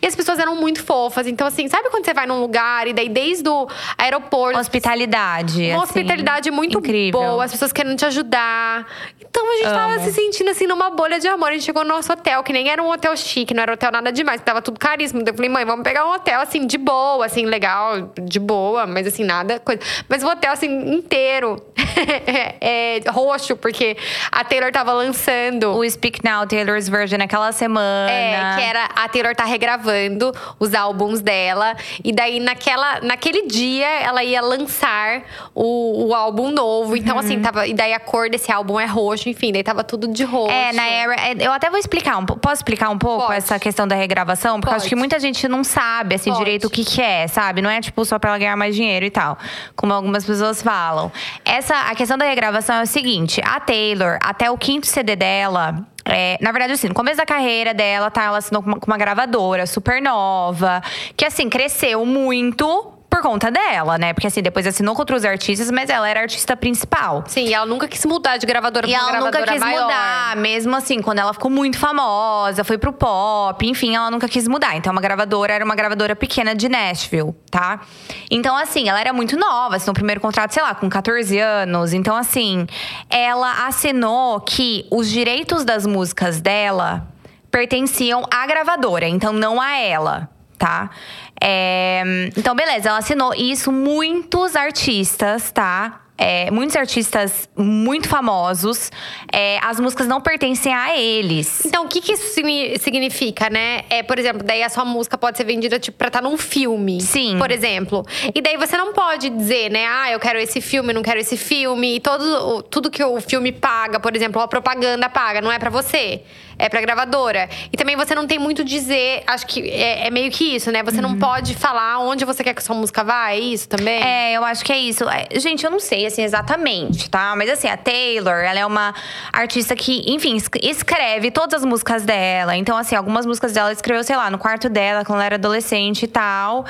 E as pessoas eram muito fofas. Então, assim, sabe quando você vai num lugar e daí desde o aeroporto. Hospitalidade. Uma assim, hospitalidade muito incrível. boa, as pessoas querendo te ajudar. Então, a gente tava Amo. se sentindo assim numa bolha de amor. A gente chegou no nosso hotel, que nem era um hotel chique, não era hotel nada demais, tava tudo caríssimo. Então eu falei, mãe, vamos pegar um hotel assim, de boa, assim, legal, de boa, mas assim, nada coisa. Mas o hotel, assim, inteiro é, roxo, porque a Taylor tava lançando. O Speak Now, Taylor's Version, naquela semana. É, que era a Taylor tá regravando os álbuns dela. E daí, naquela, naquele dia, ela ia lançar o, o álbum novo. Então, Uhum. assim, tava. E daí a cor desse álbum é roxo, enfim, daí tava tudo de roxo. É, na era. é, Eu até vou explicar um pouco. Posso explicar um pouco Pode. essa questão da regravação? Porque eu acho Pode. que muita gente não sabe, assim, Pode. direito o que, que é, sabe? Não é, tipo, só pra ela ganhar mais dinheiro e tal. Como algumas pessoas falam. Essa, a questão da regravação é o seguinte: a Taylor, até o quinto CD dela. é, na verdade, assim, no começo da carreira dela, tá? Ela assinou com uma, com uma gravadora super nova, que assim, cresceu muito por conta dela, né? Porque assim, depois assinou com outros artistas, mas ela era a artista principal. Sim, e ela nunca quis mudar de gravadora E pra ela nunca gravadora quis maior. mudar, mesmo assim, quando ela ficou muito famosa, foi pro pop, enfim, ela nunca quis mudar. Então, uma gravadora era uma gravadora pequena de Nashville, tá? Então, assim, ela era muito nova, assinou o primeiro contrato, sei lá, com 14 anos. Então, assim, ela assinou que os direitos das músicas dela pertenciam à gravadora, então não a ela, tá? É, então, beleza, ela assinou. Isso muitos artistas, tá? É, muitos artistas muito famosos, é, as músicas não pertencem a eles. Então, o que, que isso signi- significa, né? É, por exemplo, daí a sua música pode ser vendida, tipo, pra estar num filme. Sim. Por exemplo. E daí você não pode dizer, né? Ah, eu quero esse filme, não quero esse filme. E todo, tudo que o filme paga, por exemplo, a propaganda paga, não é pra você. É pra gravadora. E também você não tem muito dizer. Acho que é, é meio que isso, né? Você não pode falar onde você quer que sua música vá. É isso também? É, eu acho que é isso. É, Gente, eu não sei, assim, exatamente, tá? Mas, assim, a Taylor, ela é uma artista que, enfim, es- escreve todas as músicas dela. Então, assim, algumas músicas dela ela escreveu, sei lá, no quarto dela, quando ela era adolescente e tal.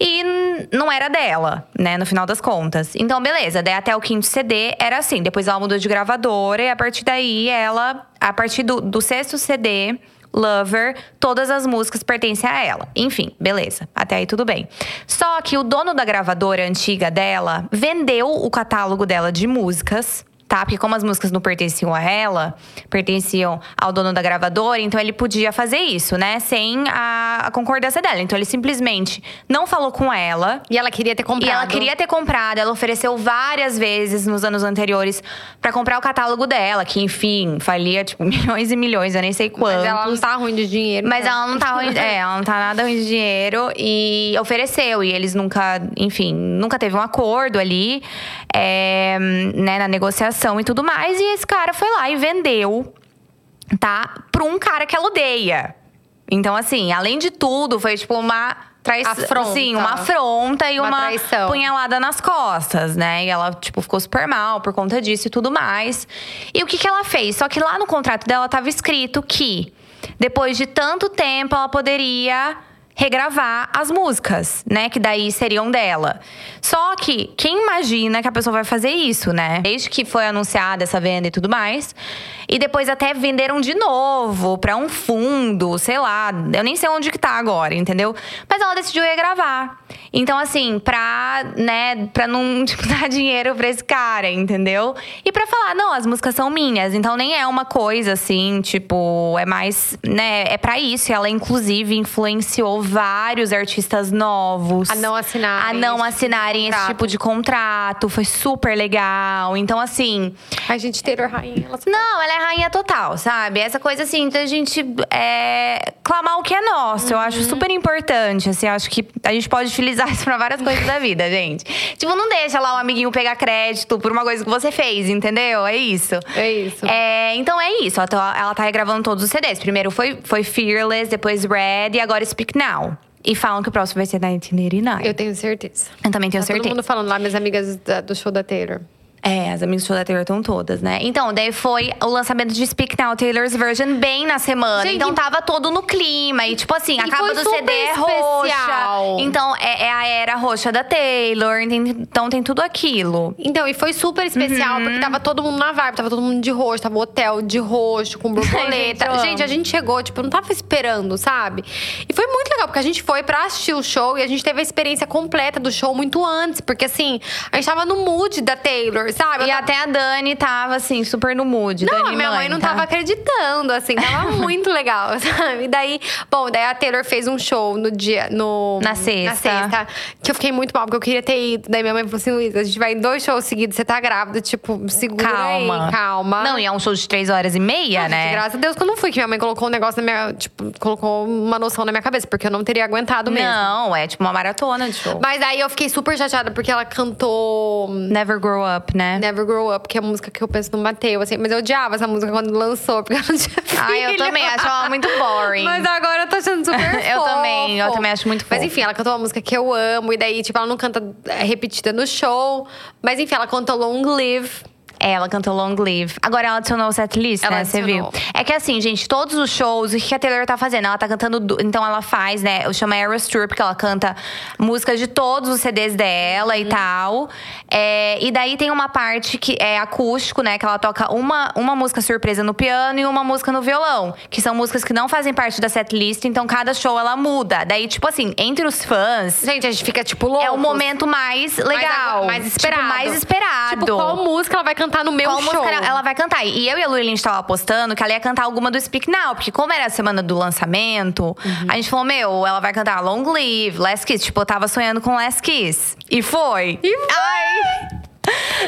E não era dela, né, no final das contas. Então, beleza, daí até o quinto CD era assim. Depois ela mudou de gravadora e a partir daí ela, a partir do, do sexto CD, Lover, todas as músicas pertencem a ela. Enfim, beleza. Até aí tudo bem. Só que o dono da gravadora antiga dela vendeu o catálogo dela de músicas. Tá? Porque como as músicas não pertenciam a ela, pertenciam ao dono da gravadora, então ele podia fazer isso, né? Sem a, a concordância dela. Então ele simplesmente não falou com ela. E ela queria ter comprado. E ela queria ter comprado, ela ofereceu várias vezes nos anos anteriores pra comprar o catálogo dela, que enfim, falia tipo milhões e milhões, eu nem sei quantos. Mas ela não tá ruim de dinheiro. Mas então. ela não tá ruim, é, ela não tá nada ruim de dinheiro e ofereceu. E eles nunca, enfim, nunca teve um acordo ali, é, né, na negociação e tudo mais. E esse cara foi lá e vendeu, tá? Pra um cara que ela odeia. Então, assim, além de tudo, foi tipo uma traição. Afronta. Sim, uma afronta e Uma uma, traição. punhalada nas costas, né? E ela, tipo, ficou super mal por conta disso e tudo mais. E o que, que ela fez? Só que lá no contrato dela tava escrito que depois de tanto tempo ela poderia regravar as músicas, né? Que daí seriam dela. Só que quem imagina que a pessoa vai fazer isso, né? Desde que foi anunciada essa venda e tudo mais. E depois até venderam de novo pra um fundo, sei lá. Eu nem sei onde que tá agora, entendeu? Mas ela decidiu regravar. Então, assim, pra, né, pra não tipo, dar dinheiro pra esse cara, entendeu? E pra falar, não, as músicas são minhas. Então nem é uma coisa assim, tipo, é mais, né, é pra isso. Ela, inclusive, influenciou vários artistas novos A não assinarem a não esse tipo de assinarem esse contrato. tipo de contrato. Foi super legal. Então, assim, A gente, Taylor Rainha, ela não, ela é rainha total, sabe? Essa coisa assim, da gente é, clamar o que é nosso. Eu Uhum. acho super importante. Assim, eu acho que a gente pode utilizar isso pra várias coisas da vida, gente. Tipo, não deixa lá o amiguinho pegar crédito por uma coisa que você fez, entendeu? É isso. É isso. É, então é isso. Ela tá, ela tá regravando todos os CDs. Primeiro foi, foi Fearless, depois Red e agora Speak Now. E falam que o próximo vai ser 1989. Eu tenho certeza. Eu também tenho tá certeza. todo mundo falando lá, minhas amigas da- do show da Taylor. É, as amigas do show da Taylor estão todas, né? Então, daí foi o lançamento de Speak Now, Taylor's Version, bem na semana. Gente, então tava todo no clima. E tipo assim, a capa do CD é especial. roxa. Então, é, é a era roxa da Taylor. Então tem tudo aquilo. Então, e foi super especial, Uhum. porque tava todo mundo na vibe, tava todo mundo de roxo, tava o hotel de roxo, com borboleta. gente, gente, a gente chegou, tipo, não tava esperando, sabe? E foi muito legal, porque a gente foi pra assistir o show e a gente teve a experiência completa do show muito antes, porque assim, a gente tava no mood da Taylor, sabe? E até a Dani tava, assim, super no mood. Não, Dani minha mãe não tá? tava acreditando, assim, tava muito legal, sabe? E daí, bom, daí a Taylor fez um show no dia, no… Na sexta. Na sexta, que eu fiquei muito mal, porque eu queria ter ido. Daí minha mãe falou assim, Luísa, a gente vai em dois shows seguidos, você tá grávida, tipo, segura Calma. aí, calma. Não, e é um show de três horas e meia, né? Graças a Deus que eu não fui, que minha mãe colocou um negócio na minha. Tipo, colocou uma noção na minha cabeça, porque eu não teria aguentado mesmo. Não, é tipo uma maratona de show. Mas aí eu fiquei super chateada porque ela cantou Never Grow Up, né? Never Grow Up, que é a música que eu penso no Mateu, assim. Mas eu odiava essa música quando lançou, porque eu não tinha filho. Ai, eu também acho ela muito boring. Mas agora eu tô achando super Eu fofo. também, eu também acho muito Mas fofo. enfim, ela cantou uma música que eu amo. E daí, tipo, ela não canta é, repetida no show. Mas enfim, ela cantou Long Live. É, ela cantou Long Live. Agora ela adicionou o setlist, Ela né? Você viu? É que assim, gente, todos os shows, o que a Taylor tá fazendo? Ela tá cantando. Então ela faz, né? Eu chamo Eras Tour, porque ela canta músicas de todos os CDs dela Uhum. e tal. É, e daí tem uma parte que é acústico, né? Que ela toca uma, uma música surpresa no piano e uma música no violão. Que são músicas que não fazem parte da setlist, então cada show ela muda. Daí, tipo assim, entre os fãs. Gente, a gente fica, tipo, louco. É o momento mais legal. Mais, esperado. Tipo, mais esperado. Tipo, qual música ela vai cantar no meu Qual show? música ela- vai cantar? E eu e a Lu, a gente tava apostando que ela ia cantar alguma do Speak Now. Porque como era a semana do lançamento, Uhum. a gente falou, meu, ela vai cantar Long Live, Last Kiss. Tipo, eu tava sonhando com Last Kiss. E foi. E foi! Ai!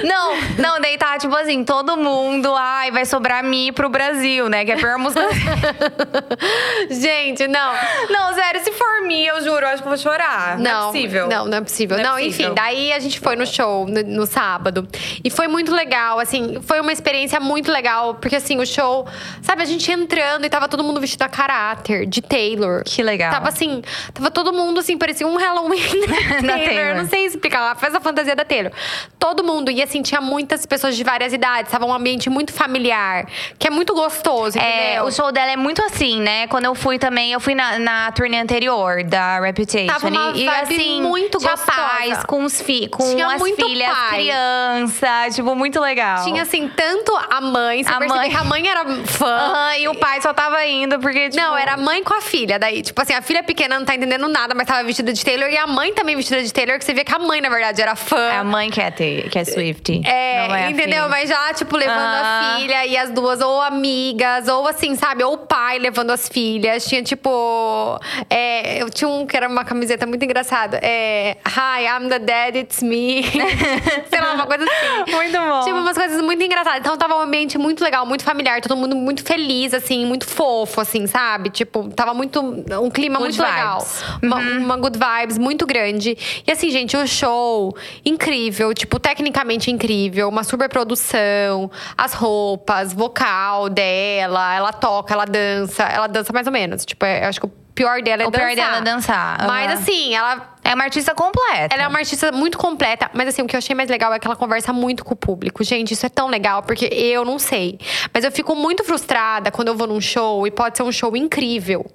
Não, não, daí tá, tipo assim, todo mundo, ai, vai sobrar Mi pro Brasil, né? Que é a pior música. Gente, não. não, sério, se for Mi, eu juro, eu acho que eu vou chorar. Não, é possível. Não, não é possível. Não é Não, possível. enfim, daí a gente foi no show no, no sábado. E foi muito legal, assim, foi uma experiência muito legal. Porque, assim, o show, sabe, a gente entrando e tava todo mundo vestido a caráter de Taylor. Que legal. Tava assim, tava todo mundo assim, parecia um Halloween da Da Taylor. Taylor. Eu não sei explicar, ela fez a fantasia da Taylor. Todo mundo, e assim, tinha muitas pessoas de várias idades, tava um ambiente muito familiar, que é muito gostoso, É, entendeu? o show dela é muito assim, né? Quando eu fui também, eu fui na, na turnê anterior da Reputation. Tava uma e, e, assim, muito tinha gostosa. pais com os fi com Tinha as filhas, pai. crianças, tipo, muito legal. Tinha, assim, tanto a mãe, você A mãe. que a mãe era fã. Aham, e o pai só tava indo porque, tipo… Não, era a mãe com a filha. Daí, tipo assim, a filha pequena não tá entendendo nada, mas tava vestida de Taylor. E a mãe também vestida de Taylor, que você vê que a mãe, na verdade, era fã. É a mãe que é, te- que é Swifty. É, é entendeu? Mas já, tipo, levando Ah. a filha e as duas, ou amigas, ou assim, sabe? Ou o pai levando as filhas. Tinha, tipo. é, eu tinha um que era uma camiseta muito engraçada. É. Hi, I'm the dad, it's me. Sei lá, uma coisa assim. Muito bom. Tipo, umas coisas muito engraçadas. Então tava um ambiente muito legal, muito familiar, todo mundo muito feliz, assim, muito fofo, assim, sabe? Tipo, tava muito. Um clima Good muito legal. vibes. Uma, uma good vibes muito grande. E assim, gente, o show incrível, tipo, tecnicamente incrível, uma super produção, as roupas, vocal dela, ela toca, ela dança, ela dança mais ou menos. Tipo, é- eu acho que o pior dela é O dançar. pior dela é dançar, Mas assim, ela É uma artista completa. ela é uma artista muito completa, mas assim, o que eu achei mais legal é que ela conversa muito com o público. Gente, isso é tão legal, porque eu não sei. Mas eu fico muito frustrada quando eu vou num show e pode ser um show incrível.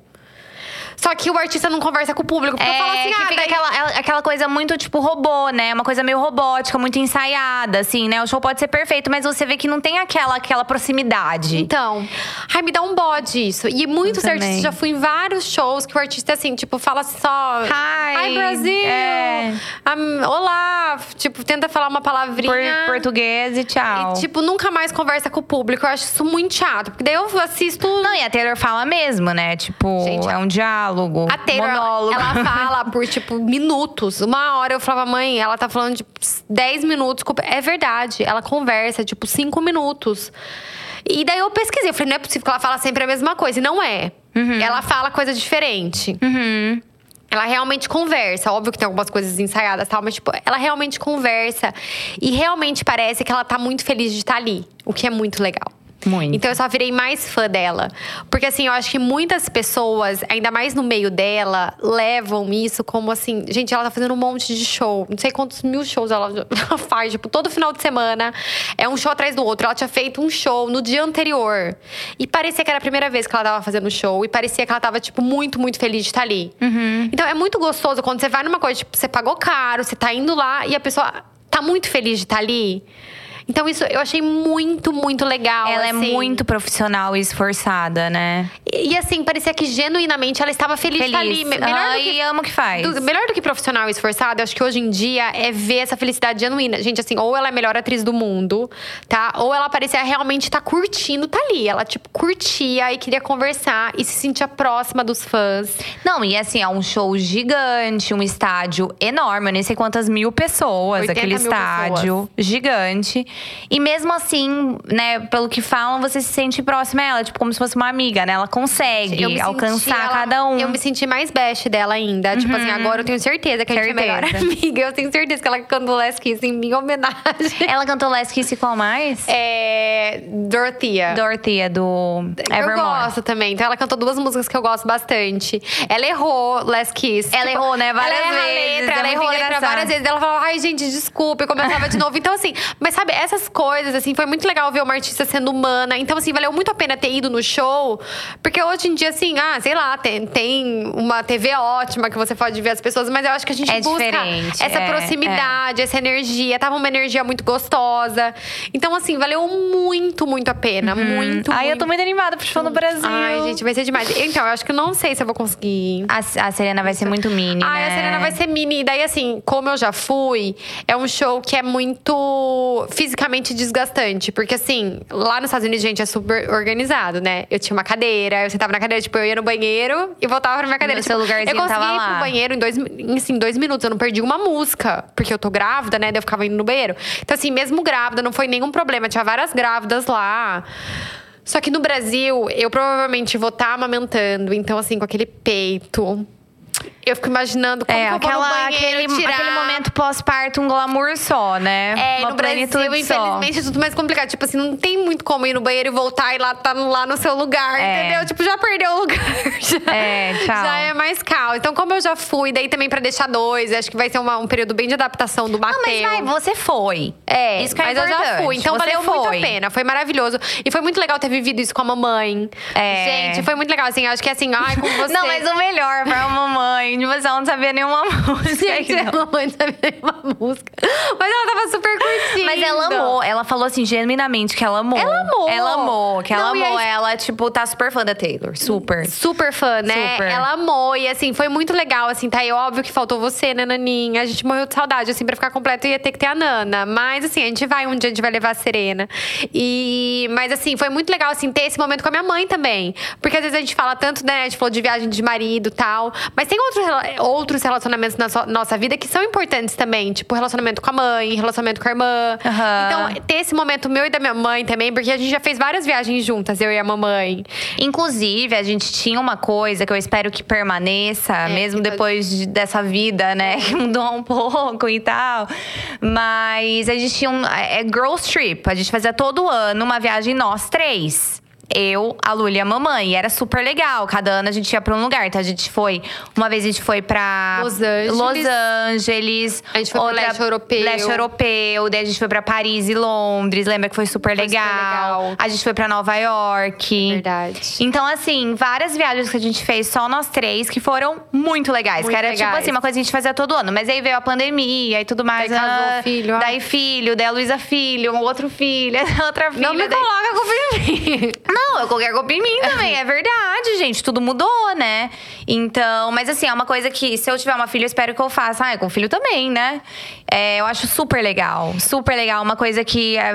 Só que o artista não conversa com o público. Porque eu falo É, assim, que ah, fica daí- aquela, aquela coisa muito, tipo, robô, né? Uma coisa meio robótica, muito ensaiada, assim, né? O show pode ser perfeito, mas você vê que não tem aquela, aquela proximidade. Então, ai, me dá um bode isso. E muitos artistas, já fui em vários shows que o artista, assim, tipo, fala só… Hi, Hi, Brasil! é. Am- olá! Tipo, tenta falar uma Por, palavrinha… português e tchau. E, tipo, nunca mais conversa com o público. Eu acho isso muito chato. Porque daí eu assisto… Não, e a Taylor fala mesmo, né? Tipo, Gente, é um diálogo. A Taylor, ela, monólogo. ela fala por, tipo, minutos. Uma hora eu falava, mãe, ela tá falando de 10 minutos. É verdade, ela conversa, tipo, 5 minutos. E daí eu pesquisei, eu falei, não é possível que ela fala sempre a mesma coisa. E não é. Ela fala coisa diferente. Uhum. Ela realmente conversa. Óbvio que tem algumas coisas ensaiadas e tal, mas, tipo, ela realmente conversa. E realmente parece que ela tá muito feliz de estar ali. O que é muito legal. Muito. Então eu só virei mais fã dela. Porque assim, eu acho que muitas pessoas, ainda mais no meio dela, levam isso como assim. Gente, ela tá fazendo um monte de show. Não sei quantos mil shows ela, ela faz, tipo, todo final de semana. É um show atrás do outro. Ela tinha feito um show no dia anterior. E parecia que era a primeira vez que ela tava fazendo show. E parecia que ela tava, tipo, muito, muito feliz de estar ali. Então é muito gostoso quando você vai numa coisa, tipo, você pagou caro, você tá indo lá e a pessoa tá muito feliz de estar ali. Então, isso eu achei muito, muito legal. Ela é assim. muito profissional e esforçada, né? E, e, assim, parecia que genuinamente ela estava feliz, Feliz. de estar ali. Me- Melhor Ah, do que e ama o que faz. Do- melhor do que profissional e esforçado, eu acho que hoje em dia é ver essa felicidade genuína. Gente, assim, ou ela é a melhor atriz do mundo, tá? Ou ela parecia realmente estar curtindo, tá ali. Ela, tipo, curtia e queria conversar e se sentia próxima dos fãs. Não, e assim, é um show gigante, um estádio enorme, eu nem sei quantas mil pessoas, 80 aquele mil estádio gigante. E mesmo assim, né, pelo que falam, você se sente próxima a ela, tipo, como se fosse uma amiga, né? Ela consegue Eu alcançar ela- cada um. Uhum. Eu me senti mais best dela ainda. Tipo assim, agora eu tenho certeza que a gente é melhor Certeza. amiga. Eu tenho certeza que ela cantou Last Kiss em minha homenagem. Ela cantou Last Kiss qual mais? É. Dorothea. Dorothea, do Eu Evermore. gosto também. Então ela cantou duas músicas que eu gosto bastante. Ela errou Last Kiss. Ela errou, né? Várias ela vezes, Letra, é ela errou a letra várias vezes. Ela falava, ai, gente, desculpa. E começava de novo. Então, assim, mas sabe, essas coisas, assim, foi muito legal ver uma artista sendo humana. Então, assim, valeu muito a pena ter ido no show. Porque hoje em dia, assim, ah, sei lá, tem, tem uma TV ótima que você pode ver as pessoas, mas eu acho que a gente É busca essa é, proximidade, essa energia. Tava uma energia muito gostosa. Então, assim, valeu muito, muito a pena. Muito, Ai, eu muito. tô muito animada pro show no Brasil. Ai, gente, vai ser demais. Então, eu acho que eu não sei se eu vou conseguir. A, a Serena vai ser muito mini, Ai, né? a Serena vai ser mini. E daí, assim, como eu já fui, é um show que é muito fisicamente desgastante. Porque, assim, lá nos Estados Unidos, gente, é super organizado, né? Eu tinha uma cadeira, eu sentava na cadeira, tipo, eu ia no banheiro e voltava pra minha cadeira. No tipo, seu lugarzinho eu conseguia tava ir lá. pro banheiro em dois, em, assim, dois minutos. Eu não perdi uma música, porque eu tô grávida, né? Daí eu ficava indo no banheiro. Então, assim, mesmo grávida, não foi nenhum problema. Tinha várias grávidas lá. Só que no Brasil, eu provavelmente vou estar amamentando. Então, assim, com aquele peito. Eu fico imaginando como É, aquela, banheiro aquele, tirar... aquele momento pós-parto, um glamour só, né? É, Uma no Brasil, só. infelizmente, é tudo mais complicado. Tipo assim, não tem muito como ir no banheiro e voltar e lá tá lá no seu lugar, É. entendeu? Tipo, já perdeu o lugar. Já, É, tchau. Já é mais calmo. Então, como eu já fui, daí também pra deixar dois, acho que vai ser uma- um período bem de adaptação do Mateus. Não, mas vai, você foi. É, Isso que é mas eu já importante. fui. Então Você valeu muito foi. a pena. Foi maravilhoso. E foi muito legal ter vivido isso com a mamãe. É. Gente, foi muito legal. Assim, acho que assim, ai, com você. Não, mas o melhor pra mamãe, tipo, você não sabia nenhuma música. Gente, a mamãe não sabia nenhuma música. Mas ela tava super curtindo. Mas ela amou, ela falou assim, genuinamente, que ela amou. Ela amou. Ela amou, que ela Não, amou. aí- Ela, tipo, tá super fã da Taylor. Super. Super fã, né? Super. Ela amou. E assim, foi muito legal, assim, tá? E óbvio que faltou você, né, Naninha? A gente morreu de saudade, assim, pra ficar completo ia ter que ter a Nana. Mas assim, a gente vai, um dia a gente vai levar a Serena. E. Mas assim, foi muito legal, assim, ter esse momento com a minha mãe também. Porque às vezes a gente fala tanto, né? A gente falou de viagem de marido e tal. Mas tem outros, rela- outros relacionamentos na so- nossa vida que são importantes também. Tipo, relacionamento com a mãe, relacionamento com a irmã. Aham. Então, ter esse momento meu e da minha mãe também, porque a gente já fez várias viagens juntas, eu e a mamãe. Inclusive, a gente tinha uma coisa que eu espero que permaneça, mesmo É, que- depois de- dessa vida, né? Que mudou um pouco e tal. Mas a gente tinha um. É Girls Trip. A gente fazia todo ano uma viagem nós três. Eu, a Lula e a mamãe. E era super legal. Cada ano a gente ia pra um lugar. Então a gente foi. Uma vez a gente foi pra Los Angeles. Los Angeles. A gente foi pro leste europeu. Leste europeu. Daí a gente foi pra Paris e Londres. Lembra que foi super, Foi super legal. legal. A gente foi pra Nova York. Verdade. Então, assim, várias viagens que a gente fez, só nós três, que foram muito legais. Muito que era tipo legais. assim, uma coisa que a gente fazia todo ano. Mas aí veio a pandemia e tudo mais. Daí casou ah, o filho, ah. Daí filho, daí a Luísa filho, um outro filho, outra filha. Não me daí... coloca com mim. Não, eu coloquei a culpa em mim também. É verdade, gente. Tudo mudou, né? Então, mas assim, é uma coisa que se eu tiver uma filha, eu espero que eu faça. Ah, com filho também, né? É, eu acho super legal. Super legal. Uma coisa que, é,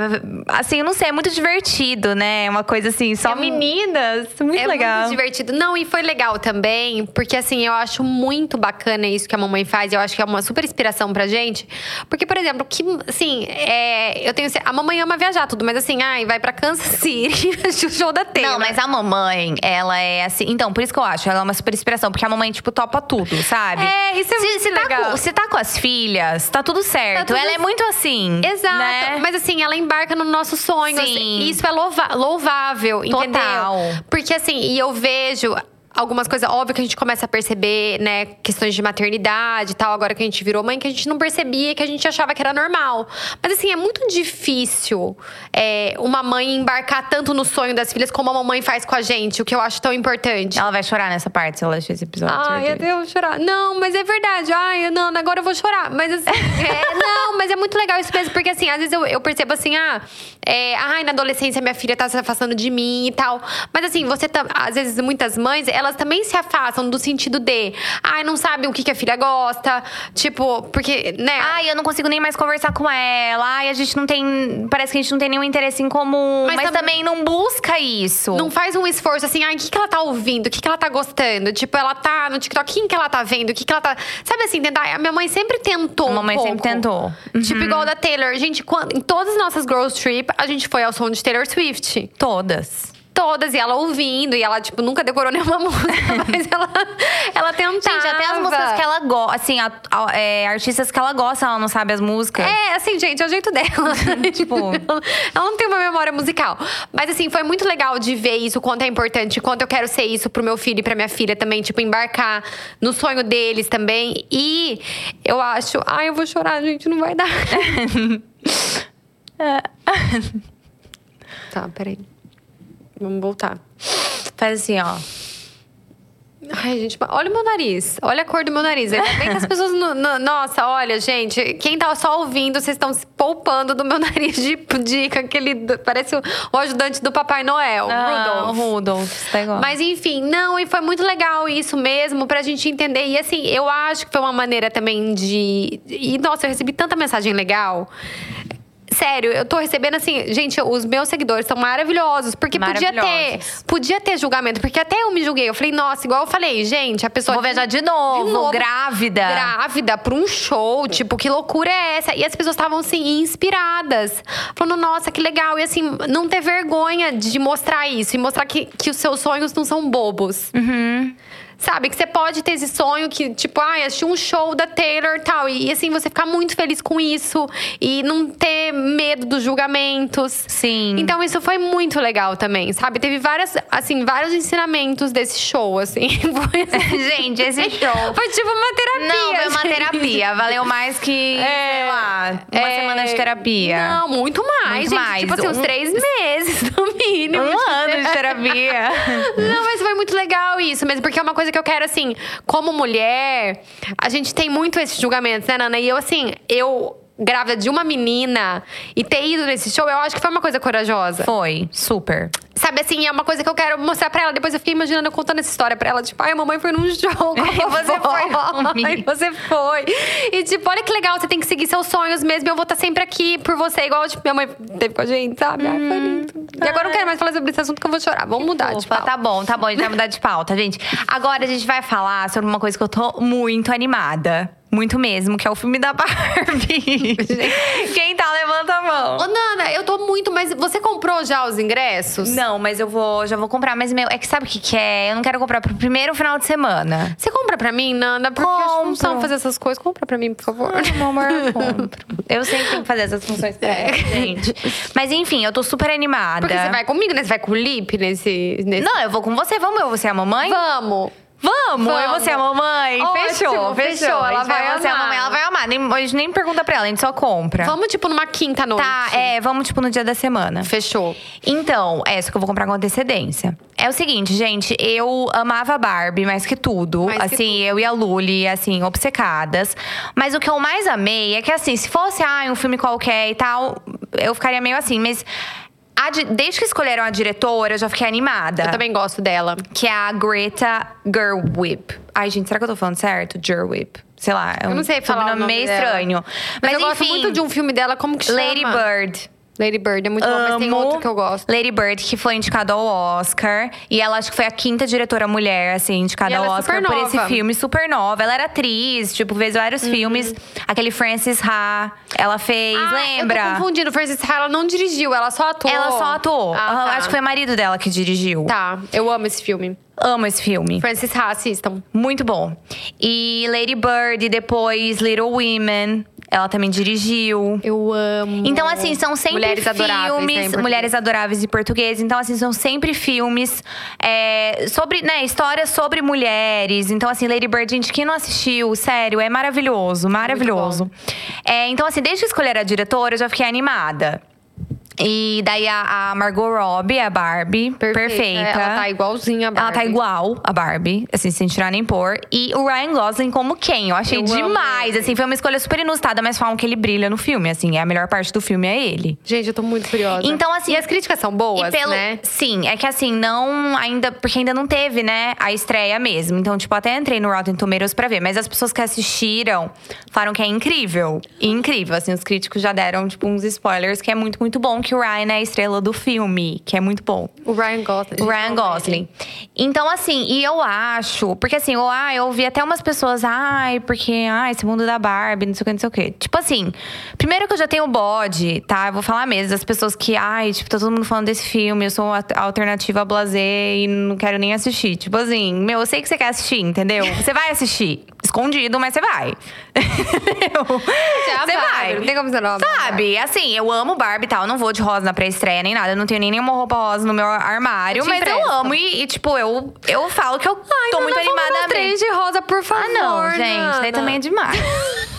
assim, eu não sei, é muito divertido, né? Uma coisa assim, só É meninas. Muito é legal. muito divertido. Não, e foi legal também, porque assim, eu acho muito bacana isso que a mamãe faz. Eu acho que é uma super inspiração pra gente. Porque, por exemplo, que, assim, é, eu tenho. A mamãe ama viajar tudo, mas assim, ai, vai pra Kansas City assistir o show da Taylor. Não, mas a mamãe, ela é assim. Então, por isso que eu acho, ela é uma super inspiração, porque a mamãe, tipo, topa tudo, sabe? É, isso é se, muito se tá legal. com, se tá com as filhas, tá tudo certo. tudo ela é muito assim. Exato. né? Mas assim, ela embarca no nosso sonho. Sim. assim, e isso é louva- louvável, Total. entendeu? Porque assim, e eu vejo. Algumas coisas, óbvio que a gente começa a perceber, né, questões de maternidade e tal, agora que a gente virou mãe, que a gente não percebia, que a gente achava que era normal. Mas assim, é muito difícil é, uma mãe embarcar tanto no sonho das filhas como a mamãe faz com a gente, o que eu acho tão importante. Ela vai chorar nessa parte se ela assistir esse episódio. Ai, eu vou chorar. Não, mas é verdade. Ai, não, agora eu vou chorar. Mas assim, é não, mas é muito legal isso mesmo, porque assim, às vezes eu, eu percebo assim, ah, é, ai, na adolescência minha filha tá se afastando de mim e tal. Mas assim, você tá, às vezes, muitas mães, elas também se afastam do sentido de, ai, não sabe o que, que a filha gosta. Tipo, porque, né? Ai, eu não consigo nem mais conversar com ela. Ai, a gente não tem. Parece que a gente não tem nenhum interesse em comum. Mas Mas, tam- também não busca isso. Não faz um esforço assim, ai, o que, que ela tá ouvindo? O que, que ela tá gostando? Tipo, ela tá no TikTok, quem que ela tá vendo? O que, que ela tá. Sabe assim, tentar. A minha mãe sempre tentou. A um mamãe sempre pouco. tentou. Uhum. Tipo, igual da Taylor. Gente, quando, em todas as nossas Girls Trip, a gente foi ao som de Taylor Swift. Todas. Todas, e ela ouvindo, e ela, tipo, nunca decorou nenhuma música, mas ela, ela tentava. Gente, até as músicas que ela gosta, assim, a- a- é, artistas que ela gosta, ela não sabe as músicas. É, assim, gente, é o jeito dela. Tipo- ela ela não tem uma memória musical. Mas, assim, foi muito legal de ver isso, quanto é importante, quanto eu quero ser isso pro meu filho e pra minha filha também. Tipo, embarcar no sonho deles também. E eu acho. Ai, eu vou chorar, gente, não vai dar. tá, peraí. Vamos voltar. Faz assim, ó. Ai, gente, olha o meu nariz. Olha a cor do meu nariz. Ainda bem que as pessoas. no- no- nossa, olha, gente. Quem tá só ouvindo, vocês estão se poupando do meu nariz de dica. Aquele. Parece o, o ajudante do Papai Noel, Ah, Rudolph. Rudolph, tá igual. Mas enfim, não, e foi muito legal isso mesmo, pra gente entender. E assim, eu acho que foi uma maneira também de. E nossa, eu recebi tanta mensagem legal. Sério, eu tô recebendo assim, gente, os meus seguidores são maravilhosos, porque podia ter, Maravilhosos. podia ter julgamento, porque até eu me julguei. Eu falei, nossa, igual eu falei, gente, a pessoa Vou viajar de novo, grávida. grávida pra um show, tipo, que loucura é essa? E as pessoas estavam assim inspiradas, falando, nossa, que legal. E assim, não ter vergonha de mostrar isso e mostrar que, que os seus sonhos não são bobos. Uhum. Sabe, que você pode ter esse sonho que, tipo, ah, assistir um show da Taylor e tal. E, assim, você ficar muito feliz com isso. E não ter medo dos julgamentos. Sim. Então, isso foi muito legal também, sabe? Teve várias, assim, vários ensinamentos desse show, assim. Assim, Gente, esse show. Foi tipo uma terapia. Não, foi uma gente. terapia. Valeu mais que, sei lá, uma É, semana de terapia. Não, muito mais, Muito gente. mais. Tipo assim, uns Um- três meses, no mínimo. Um ano de terapia. Não, mas foi muito legal isso mesmo, porque é uma coisa que eu quero, assim, como mulher, a gente tem muito esses julgamentos, né, Nana? E eu, assim, eu. Grávida de uma menina e ter ido nesse show, eu acho que foi uma coisa corajosa. Foi, super. Sabe assim, é uma coisa que eu quero mostrar pra ela. Depois eu fiquei imaginando eu contando essa história pra ela. Tipo, ai, a mamãe foi num a E você foi. E você foi. E tipo, olha que legal, você tem que seguir seus sonhos mesmo. e Eu vou estar sempre aqui por você, igual tipo, minha mãe teve com a gente, sabe? Ai, foi lindo. E agora eu não quero mais falar sobre esse assunto que eu vou chorar. Vamos mudar de Ufa, pauta. tá bom, tá bom, a gente vai mudar de pauta, gente. Agora a gente vai falar sobre uma coisa que eu tô muito animada. Muito mesmo, que é o filme da Barbie. Quem tá, levanta a mão. Ô, Nana, eu tô muito, mas você comprou já os ingressos? Não, mas eu vou, já vou comprar. Mas, meu, é que sabe o que, que é? Eu não quero comprar pro primeiro final de semana. Você compra pra mim, Nana? Porque eu acho que não Compro. fazer essas coisas. Compra pra mim, por favor. Meu amor, eu compro. Eu sempre tenho que fazer essas funções pra ela, gente. Mas enfim, eu tô super animada. Porque você vai comigo, né? Você vai com o Lip nesse. nesse... Não, eu vou com você. Vamos, eu vou ser a mamãe? Vamos! Vamos, eu Vamos. ser a mamãe. Ótimo, fechou, fechou. fechou, ela A vai você é a amar. mamãe, ela vai amar. Nem, a gente nem pergunta pra ela, a gente só compra. Vamos, tipo, numa quinta noite. Tá, é, vamos tipo no dia da semana. Fechou. Então, é isso que eu vou comprar com antecedência. É o seguinte, gente, eu amava Barbie mais que tudo. Mais que assim, eu e a Luli, assim, obcecadas. Mas o que eu mais amei é que, assim, se fosse ah, um filme qualquer e tal, eu ficaria meio assim, mas. Di- desde que escolheram a diretora, eu já fiquei animada. Eu também gosto dela. Que é a Greta Gerwig. Ai, gente, será que eu tô falando certo? Gerwig. Sei lá, é um Eu não sei falar o sobrenome nome meio dela. estranho. Mas, Mas, eu gosto enfim, muito de um filme dela, como que chama? Lady Bird. Lady Bird, é muito bom, mas tem Amo outro que eu gosto. Lady Bird, que foi indicada ao Oscar. E ela acho que foi a quinta diretora mulher, assim, indicada ao é Oscar super por esse filme. Super nova. Ela era atriz, tipo, fez vários filmes. Aquele Francis Ha, ela fez, Ah, lembra? Eu tô confundindo. Francis Ha, ela não dirigiu, ela só atuou. Ela só atuou. Ah, tá. Acho que foi o marido dela que dirigiu. Tá, eu amo esse filme. Amo esse filme. Francis Ha, assistam. Muito bom. E Lady Bird, e depois Little Women. Ela também dirigiu. Eu amo. Então, assim, são sempre Mulheres Adoráveis, né, filmes. Mulheres Adoráveis em português. Então, assim, são sempre filmes é, sobre, né, histórias sobre mulheres. Então, assim, Lady Bird, gente, quem não assistiu, sério, é maravilhoso, maravilhoso. É, então, assim, desde que escolher a diretora, eu já fiquei animada. E daí a, a Margot Robbie, a Barbie, perfeita. Ela tá igualzinha a Barbie. Ela tá igual a Barbie, assim, sem tirar nem pôr. E o Ryan Gosling como quem? Eu achei Eu demais. Assim, foi uma escolha super inusitada, mas falam que ele brilha no filme, assim. A melhor parte do filme é ele. Gente, eu tô muito curiosa. Então, assim- E as críticas são boas, pelo, né? Sim, é que assim, não ainda. Porque ainda não teve, né, a estreia mesmo. Então, tipo, até entrei no Rotten Tomatoes pra ver. Mas as pessoas que assistiram falaram que é incrível. E incrível, assim, os críticos já deram, tipo, uns spoilers que é muito, muito bom. Que o Ryan é a estrela do filme, que é muito bom. O Ryan Gosling. O Ryan Gosling. Então, assim, e eu acho, porque assim, eu, ah, eu ouvi até umas pessoas, ai, porque, ah, esse mundo da Barbie, não sei o que, não sei o que. Tipo assim, primeiro que eu já tenho bode, tá? Eu vou falar mesmo, das pessoas que, ai, tipo, tá todo mundo falando desse filme, eu sou a a alternativa blazer e não quero nem assistir. Tipo assim, meu, eu sei que você quer assistir, entendeu? Você vai assistir. Escondido, mas você vai. Você vai. não tem como você não amar a Sabe? Assim, eu amo Barbie e tal. Eu não vou de rosa na pré-estreia nem nada. Eu não tenho nem nenhuma roupa rosa no meu armário. Eu mas eu empresto. amo. E, e, tipo, eu, eu falo que eu tô muito animada Vamos três de rosa, por favor. Ah, não, gente. Daí Nana. também é demais.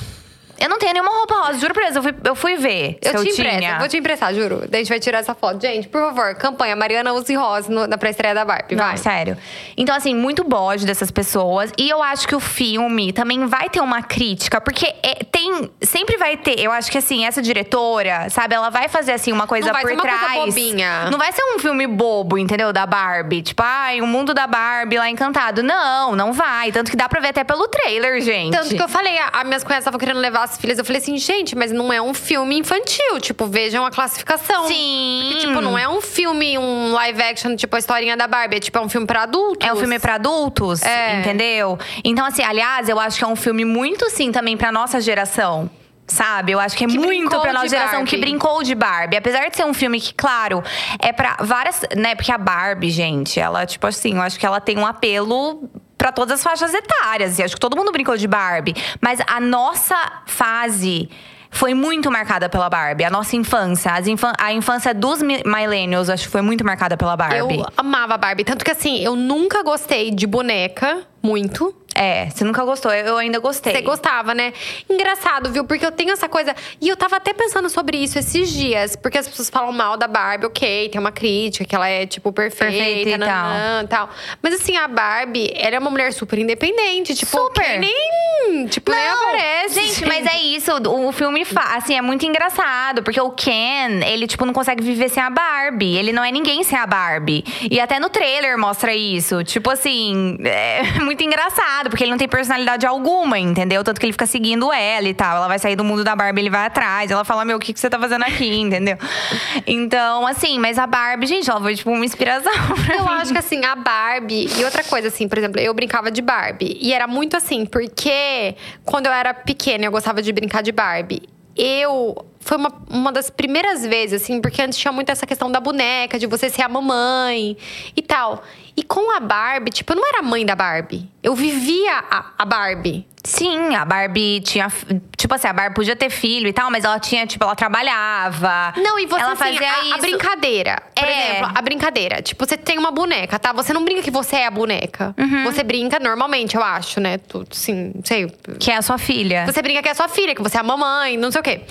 eu não tenho nenhuma roupa rosa. Juro pra Deus, eu fui, eu fui ver Eu te empresto, eu vou te emprestar, juro. Daí a gente vai tirar essa foto. Gente, por favor, campanha Mariana use rosa no- na pré-estreia da Barbie, Não, vai. sério. Então, assim, muito bode dessas pessoas. E eu acho que o filme também vai ter uma crítica, porque é- tem. Sempre vai ter. Eu acho que, assim, essa diretora, sabe, ela vai fazer, assim, uma coisa Não vai por ser uma coisa trás. bobinha. Não vai ser um filme bobo, entendeu? Da Barbie. Tipo, ai, o mundo da Barbie lá encantado. Não, não vai. Tanto que dá pra ver até pelo trailer, gente. Tanto que eu falei, as minhas cunhadas estavam querendo levar as filhas. Eu falei assim, gente, mas não é um filme infantil. Tipo, vejam a classificação. Sim. Porque, tipo, não é um filme, um live action, tipo a historinha da Barbie. É tipo, é um filme pra adultos. É um filme pra adultos, É. entendeu? Então, assim, aliás, eu acho que é um filme muito, sim, também pra nossa geração. Sabe? Eu acho que é Que muito pra nossa geração Barbie. que brincou de Barbie. Apesar de ser um filme que, claro, é pra várias. Né? Porque a Barbie, gente, ela, tipo assim, eu acho que ela tem um apelo pra todas as faixas etárias. E acho que todo mundo brincou de Barbie. Mas a nossa fase. Foi muito marcada pela Barbie. A nossa infância. Infan a infância dos mi- millennials, acho que foi muito marcada pela Barbie. Eu amava a Barbie. Tanto que, assim, eu nunca gostei de boneca, muito. É, você nunca gostou. Eu ainda gostei. Você gostava, né? Engraçado, viu? Porque eu tenho essa coisa. E eu tava até pensando sobre isso esses dias. Porque as pessoas falam mal da Barbie, ok, tem uma crítica, que ela é, tipo, perfeita, Perfeita e nananã, tal. Mas assim, a Barbie, ela é uma mulher super independente. Tipo, Super. nem. Tipo, nem Não, aparece. Gente, mas é isso. O filme, assim, é muito engraçado. Porque o Ken, ele, tipo, não consegue viver sem a Barbie. Ele não é ninguém sem a Barbie. E até no trailer mostra isso. Tipo assim, é muito engraçado. Porque ele não tem personalidade alguma, entendeu? Tanto que ele fica seguindo ela e tal. Ela vai sair do mundo da Barbie, ele vai atrás. Ela fala, meu, o que, que você tá fazendo aqui, entendeu? Então, assim, mas a Barbie, gente, ela foi, tipo, uma inspiração pra Eu mim. acho que assim, a Barbie. E outra coisa, assim, por exemplo, eu brincava de Barbie. E era muito assim, porque quando eu era pequena eu gostava de brincar de Barbie. Eu. Foi uma, uma das primeiras vezes, assim, porque antes tinha muito essa questão da boneca, de você ser a mamãe e tal. E com a Barbie, tipo, eu não era a mãe da Barbie. Eu vivia a, a Barbie. Sim, a Barbie tinha. Tipo assim, a Barbie podia ter filho e tal, mas ela tinha, tipo, ela trabalhava. Não, e você ela assim, fazia a, isso. a brincadeira. Por É. exemplo, a brincadeira. Tipo, você tem uma boneca, tá? Você não brinca que você é a boneca. Uhum. Você brinca normalmente, eu acho, né? Sim, não sei. Que é a sua filha. Você brinca que é sua filha, que você é a mamãe, não sei o quê.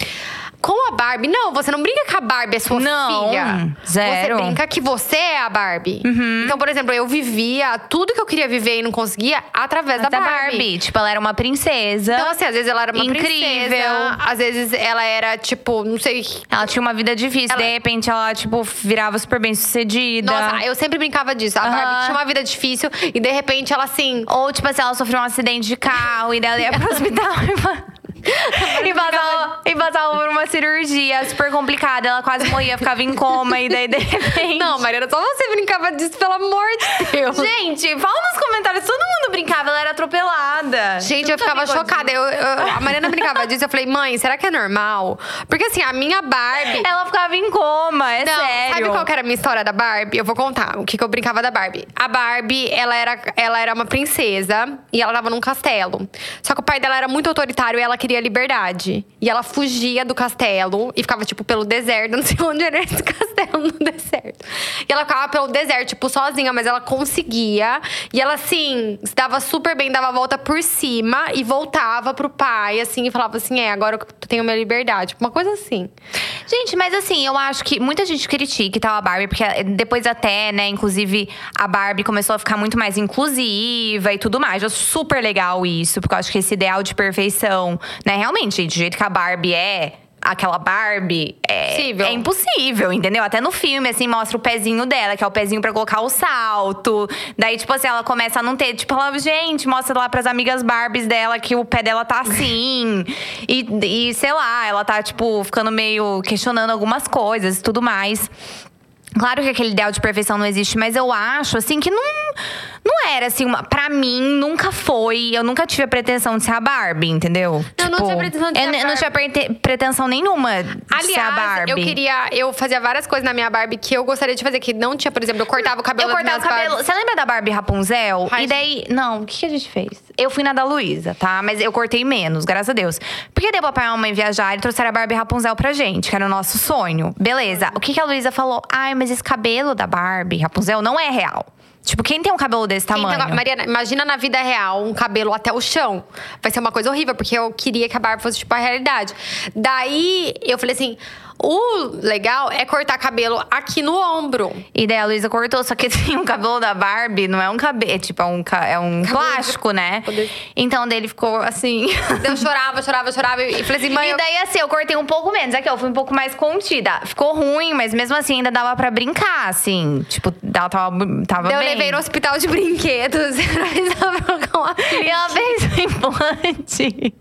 Com a Barbie, não, você não brinca que a Barbie é sua Não, filha. zero. Você brinca que você é a Barbie. Uhum. Então, por exemplo, eu vivia tudo que eu queria viver e não conseguia através da da Barbie. Barbie. Tipo, ela era uma princesa. Então, assim, às vezes ela era uma Incrível. princesa, às vezes ela era, tipo, não sei. Ela tinha uma vida difícil. Ela- De repente, ela, tipo, virava super bem sucedida. Nossa, eu sempre brincava disso. A Aham. Barbie tinha uma vida difícil e de repente ela assim. Ou, tipo assim, ela sofreu um acidente de carro e daí ela ia pro hospital e pa- passava, e passava por uma cirurgia super complicada. Ela quase morria, ficava em coma e daí, de repente. Não, Mariana, só você brincava disso, pelo amor de Deus. Gente, fala nos comentários. Todo mundo brincava, ela era atropelada. Gente, Você eu ficava chocada. Eu, eu- a Mariana brincava disso. Eu falei, mãe, será que é normal? Porque assim, a minha Barbie. Ela ficava em coma, é Não, sério. sabe qual era a minha história da Barbie? Eu vou contar o que, que eu brincava da Barbie. A Barbie, ela era, ela era uma princesa e ela tava num castelo. Só que o pai dela era muito autoritário e ela queria liberdade. E ela fugia do castelo e ficava, tipo, pelo deserto. Não sei onde era esse castelo no deserto. E ela ficava pelo deserto, tipo, sozinha, mas ela conseguia. E ela, assim, se dava super bem, dava a volta por cima e voltava pro pai, assim, e falava assim: é, agora eu tenho minha liberdade. Uma coisa assim. Gente, mas assim, eu acho que muita gente critica e tal a Barbie, porque depois até, né, inclusive, a Barbie começou a ficar muito mais inclusiva e tudo mais. Eu super legal isso, porque eu acho que esse ideal de perfeição, né, realmente, do jeito que a Barbie é, aquela Barbie é, Possível. é impossível, entendeu? Até no filme, assim, mostra o pezinho dela, que é o pezinho pra colocar o salto. Daí, tipo assim, ela começa a não ter. Tipo, ela, gente, mostra lá pras amigas Barbies dela que o pé dela tá assim. e, e, sei lá, ela tá, tipo, ficando meio questionando algumas coisas e tudo mais. Claro que aquele ideal de perfeição não existe, mas eu acho, assim, que não, não era, assim, uma, pra mim, nunca foi. Eu nunca tive a pretensão de ser a Barbie, entendeu? Eu não tinha pretensão de ser eu, a eu não tinha prete- pretensão nenhuma de ser a Aliás, Barbie. eu queria. Eu fazia várias coisas na minha Barbie que eu gostaria de fazer, que não tinha, por exemplo, eu cortava o cabelo Eu cortava o cabelo. Barbies. Você lembra da Barbie Rapunzel? Ai, e daí. Não, o que, que a gente fez? Eu fui na da Luísa, tá? Mas eu cortei menos, graças a Deus. Porque deu papai e a mamãe viajar e trouxeram a Barbie Rapunzel pra gente, que era o nosso sonho. Beleza. O que, que a Luísa falou? Ai, mas esse cabelo da Barbie Rapunzel não é real. Tipo, quem tem um cabelo desse Quem tamanho? tem- Mariana, imagina na vida real um cabelo até o chão. Vai ser uma coisa horrível, porque eu queria que a Barbie fosse tipo a realidade. Daí eu falei assim: o legal é cortar cabelo aqui no ombro. E daí a Luísa cortou, só que assim, o cabelo da Barbie não é um cabelo, é tipo, é um, é um Cabelo de- plástico, né? Poder- Então dele ficou assim. Daí eu chorava, chorava, chorava. E falei assim, mãe. E eu- daí, assim, eu cortei um pouco menos. Aqui, eu fui um pouco mais contida. Ficou ruim, mas mesmo assim ainda dava pra brincar, assim. Tipo, ela tava, tava eu bem. levei no hospital de brinquedos. Um E ela fez o implante.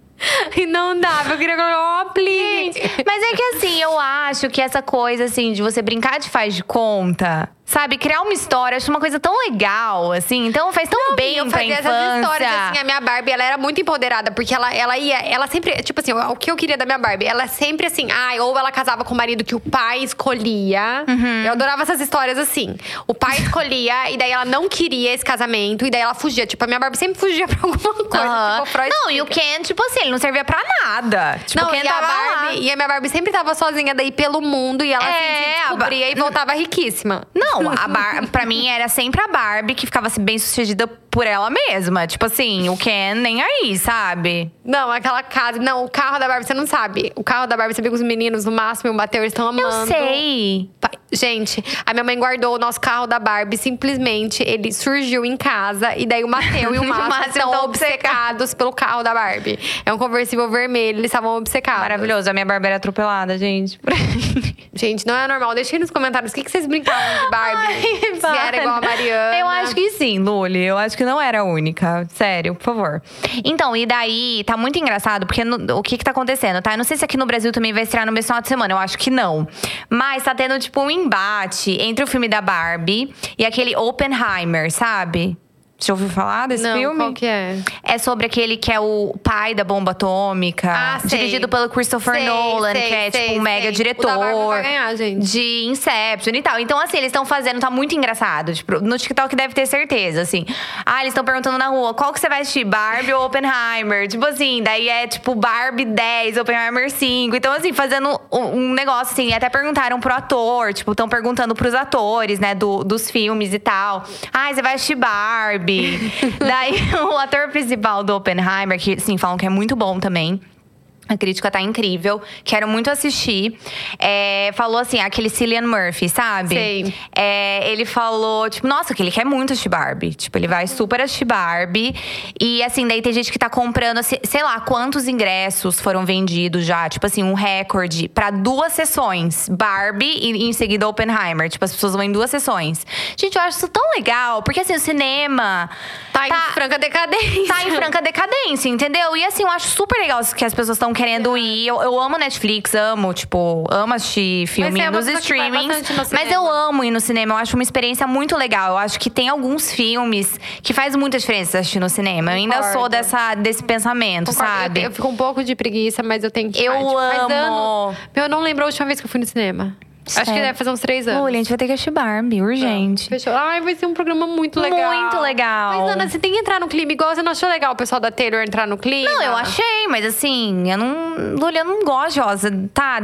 E não dava, eu queria colocar um aplique. Mas é que assim, eu acho que essa coisa, assim, de você brincar de faz de conta, sabe? Criar uma história, eu acho uma coisa tão legal, assim. Então faz tão bem eu pra fazia infância. essas histórias, assim, a minha Barbie, ela era muito empoderada, porque ela, ela ia, ela sempre, tipo assim, o que eu queria da minha Barbie, ela sempre assim, ai, ou ela casava com o marido que o pai escolhia. Uhum. Eu adorava essas histórias assim. O pai escolhia, e daí ela não queria esse casamento, e daí ela fugia. Tipo, a minha Barbie sempre fugia pra alguma coisa. Aham. Tipo, não, e o explica. Ken, tipo assim, ele não servia pra nada. Tipo, Não, Ken e a, tava lá. Barbie, e a minha Barbie sempre tava sozinha daí pelo mundo e ela assim, É, a Ba- descobria e voltava riquíssima. Não, a Bar pra mim era sempre a Barbie que ficava assim, bem sucedida por ela mesma. Tipo assim, o Ken nem aí, sabe? Não, aquela casa. Não, o carro da Barbie, você não sabe. O carro da Barbie, você viu que os meninos no máximo e o Matheus estão amando. Eu sei. Gente, a minha mãe guardou o nosso carro da Barbie, simplesmente ele surgiu em casa e daí o Mateu e o Márcio estão obcecados pelo carro da Barbie. É um conversível vermelho, eles estavam obcecados. Maravilhoso. A minha Barbie era atropelada, gente. Gente, não é normal. Deixa aí nos comentários o que, que vocês brincavam de Barbie. Ai, Se era igual a Mariana. Eu acho que sim, Luli. Eu acho que não era a única. Sério, por favor. Então, e daí, tá muito engraçado, porque no- o que que tá acontecendo, tá? Eu não sei se aqui no Brasil também vai estrear no mesmo final de semana. Eu acho que não. Mas tá tendo, tipo, um embate entre o filme da Barbie e aquele Oppenheimer, sabe? Você ouviu falar desse Não, filme? qual que é? É sobre aquele que é o pai da bomba atômica. Ah, sei. Dirigido pelo Christopher Sei, Nolan, sei, que é sei, tipo um mega diretor. O da vai ganhar, gente. De Inception e tal. Então, assim, eles estão fazendo, tá muito engraçado. Tipo, no TikTok deve ter certeza, assim. Ah, eles estão perguntando na rua, qual que você vai assistir? Barbie ou Oppenheimer? Tipo assim, daí é tipo Barbie 10, Oppenheimer 5. Então, assim, fazendo um, um negócio assim. Até perguntaram pro ator, tipo, estão perguntando pros atores, né, do- dos filmes e tal. Ah, você vai assistir Barbie. Daí, o ator principal do Oppenheimer, que, sim, falam que é muito bom também. A crítica tá incrível. Quero muito assistir. É, falou assim, aquele Cillian Murphy, sabe? Sei. É, ele falou, tipo, nossa, que ele quer muito assistir Barbie. Tipo, ele vai super assistir Barbie. E assim, daí tem gente que tá comprando, assim, sei lá, quantos ingressos foram vendidos já. Tipo assim, um recorde pra duas sessões. Barbie e em seguida Oppenheimer. Tipo, as pessoas vão em duas sessões. Gente, eu acho isso tão legal. Porque assim, o cinema. Tá, em franca decadência. Tá em franca decadência, entendeu? E assim, eu acho super legal que as pessoas estão querendo ir. Eu, eu amo Netflix, amo, tipo, amo assistir filme é nos streamings. no Mas eu amo ir no cinema, eu acho uma experiência muito legal. Eu acho que tem alguns filmes que faz muita diferença assistir no cinema. Eu ainda Concordo. sou dessa, desse pensamento, Concordo. sabe? Eu, eu fico um pouco de preguiça, mas eu tenho que. Eu tipo, amo. anos- eu não lembro a última vez que eu fui no cinema. Acho que Sério? deve fazer uns três anos. Olha, a gente vai ter que assistir Barbie, urgente. Fechou. Ai, vai ser um programa muito legal. Muito legal. Mas, Ana, você tem que entrar no clima. Igual você não achou legal o pessoal da Taylor entrar no clima? Não, eu achei, mas assim, eu não. Lully, eu não gosto de rosa, tá?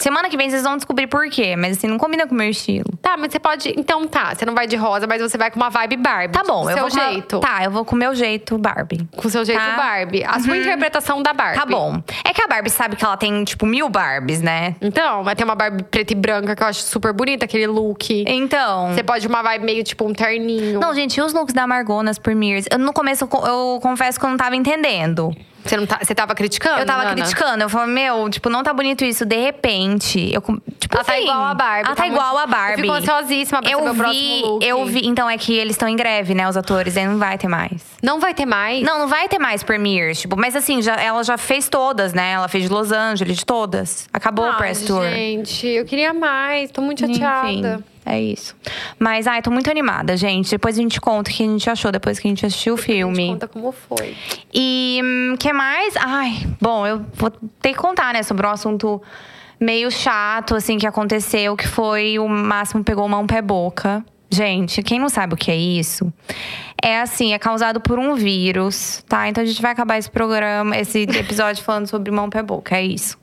Semana que vem vocês vão descobrir por quê, mas assim, não combina com o meu estilo. Tá, mas você pode. Então tá, você não vai de rosa, mas você vai com uma vibe Barbie. Tá bom, eu seu vou com a- jeito. Tá, eu vou com o meu jeito Barbie. Com o seu jeito Tá. Barbie. A sua interpretação da Barbie. Tá bom. É que a Barbie sabe que ela tem, tipo, mil Barbies, né? Então, vai ter uma Barbie preta e branca que eu acho super bonita, aquele look. Então. Você pode uma vibe meio tipo um terninho. Não, gente, e os looks da Margot nas premieres? Eu, no começo, eu, eu confesso que eu não tava entendendo. Você, não tá, você tava criticando? Eu tava Nana? criticando. Eu falei, meu, tipo, não tá bonito isso. De repente, eu. Tipo, Ela tá assim, igual a Barbie. Ela tá, muito- igual a Barbie. Eu fico ansiosíssima pra eu saber vi, o próximo look. Eu vi. Então é que eles estão em greve, né? Os atores. Aí não vai ter mais. Não vai ter mais? Não, não vai ter mais premieres. Tipo, mas assim, já, ela já fez todas, né? Ela fez de Los Angeles, de todas. Acabou o Ai, Press Tour. Gente, eu queria mais. Tô muito chateada. Enfim, é isso. Mas, ai, tô muito animada, gente. Depois a gente conta o que a gente achou, depois que a gente assistiu o A gente filme. conta como foi. E o que mais? Ai, bom, eu vou ter que contar, né, sobre um assunto meio chato, assim, que aconteceu, que foi o Máximo pegou mão pé boca. Gente, quem não sabe o que é isso, é assim, é causado por um vírus, tá? Então a gente vai acabar esse programa, esse episódio falando sobre mão pé boca, é isso.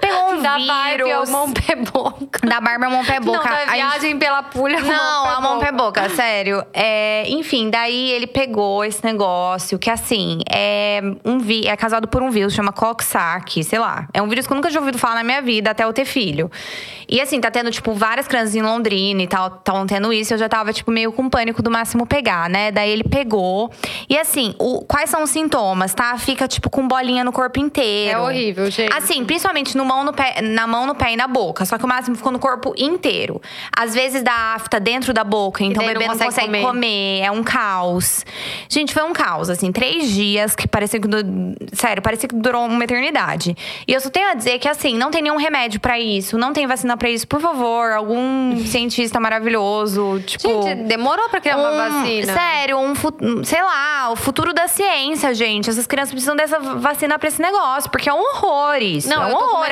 Pegou um da vírus. Barbie é o mão pé boca. Da Barbie mão pé boca. Não, da A gente- viagem pela pulha é o não, a mão pé boca, sério. É, enfim, daí ele pegou esse negócio que, assim, é um vi é casado por um vírus, chama Coxsackie, sei lá. É um vírus que eu nunca tinha ouvido falar na minha vida até eu ter filho. E assim, tá tendo, tipo, várias crianças em Londrina e tal, estão tendo isso. Eu já tava, tipo, meio com pânico do máximo pegar, né? Daí ele pegou. E assim, o- quais são os sintomas, tá? Fica, tipo, com bolinha no corpo inteiro. É horrível, gente. Assim, principalmente no mão, no pé, na mão, no pé e na boca. Só que o máximo ficou no corpo inteiro. Às vezes dá afta dentro da boca, então o bebê não não consegue consegue comer. comer. É um caos. Gente, foi um caos, assim. Três dias que parecia que. Sério, parecia que durou uma eternidade. E eu só tenho a dizer que, assim, não tem nenhum remédio pra isso. Não tem vacina pra isso. Por favor, algum cientista maravilhoso. Tipo. Gente, demorou pra criar uma um- vacina. Sério, um, fu- sei lá, o futuro da ciência, gente. Essas crianças precisam dessa vacina pra esse negócio, porque é um horror isso. Não, é um horror.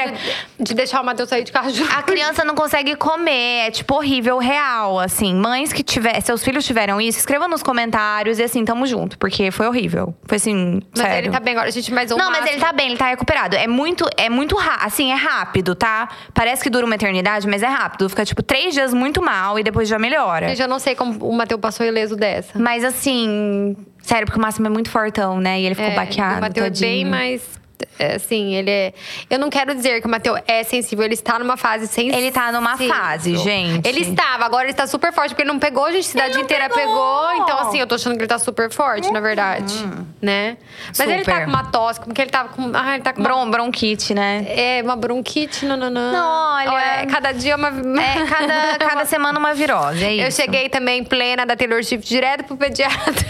de, de deixar o Matheus sair de casa. A criança não consegue comer, é tipo horrível, real, assim. Mães que tiver, seus filhos tiveram isso, escrevam nos comentários e assim, tamo junto, porque foi horrível. Foi assim, Mas sério. ele tá bem agora, gente, mas o Não, mas máximo- ele tá bem, ele tá recuperado. É muito, é muito rápido. Assim, é rápido, tá? Parece que dura uma eternidade, mas é rápido. Fica, tipo, três dias muito mal e depois já melhora. Eu não sei como o Matheus passou ileso dessa. Mas assim, sério, porque o Máximo é muito fortão, né? E ele ficou baqueado. O Matheus é bem tadinho. É, Assim, ele é. Eu não quero dizer que o Matheus é sensível, ele está numa fase sensível. Ele tá numa fase, gente. Ele estava, agora ele está super forte, porque ele não pegou, gente, a cidade inteira pegou. pegou. Então, assim, eu tô achando que ele tá super forte, na verdade. Né? Mas ele tá Super. com uma tosse, como que ele tava com. Ah, ele tá com uma. Bron bronquite, né? É, uma bronquite, não, não, não. Não, olha- cada dia uma. É, cada, cada semana uma virose, é isso. Eu cheguei também plena da Taylor Swift direto pro pediatra.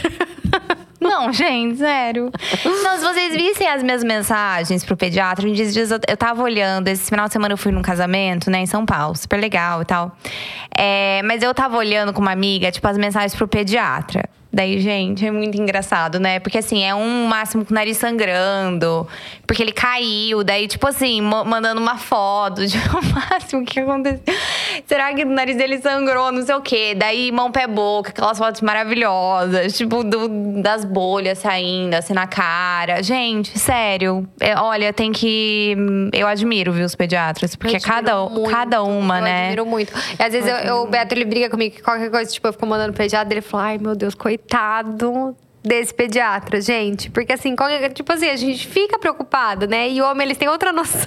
Não, gente, sério. Não, se vocês vissem as minhas mensagens pro pediatra, dia dias eu tava olhando. Esse final de semana eu fui num casamento, né, em São Paulo, super legal e tal. É, mas eu tava olhando com uma amiga, tipo, as mensagens pro pediatra. Daí, gente, é muito engraçado, né? Porque assim, é um máximo com o nariz sangrando, porque ele caiu, daí, tipo assim, ma- mandando uma foto de o máximo o que aconteceu. Será que o nariz dele sangrou? Não sei o quê. Daí, mão, pé, boca, aquelas fotos maravilhosas, tipo, do- das bolhas saindo, assim, na cara. Gente, sério, é, olha, tem que. Eu admiro, viu, os pediatras, porque Eu cada, muito, cada uma, eu né? admiro muito. E às vezes eu, eu- o Beto ele briga comigo que qualquer coisa, tipo, eu fico mandando pediatra, ele fala, ai meu Deus, coitado desse pediatra, gente. Porque assim, qualquer, tipo assim, a gente fica preocupado, né? E o homem, eles têm outra noção.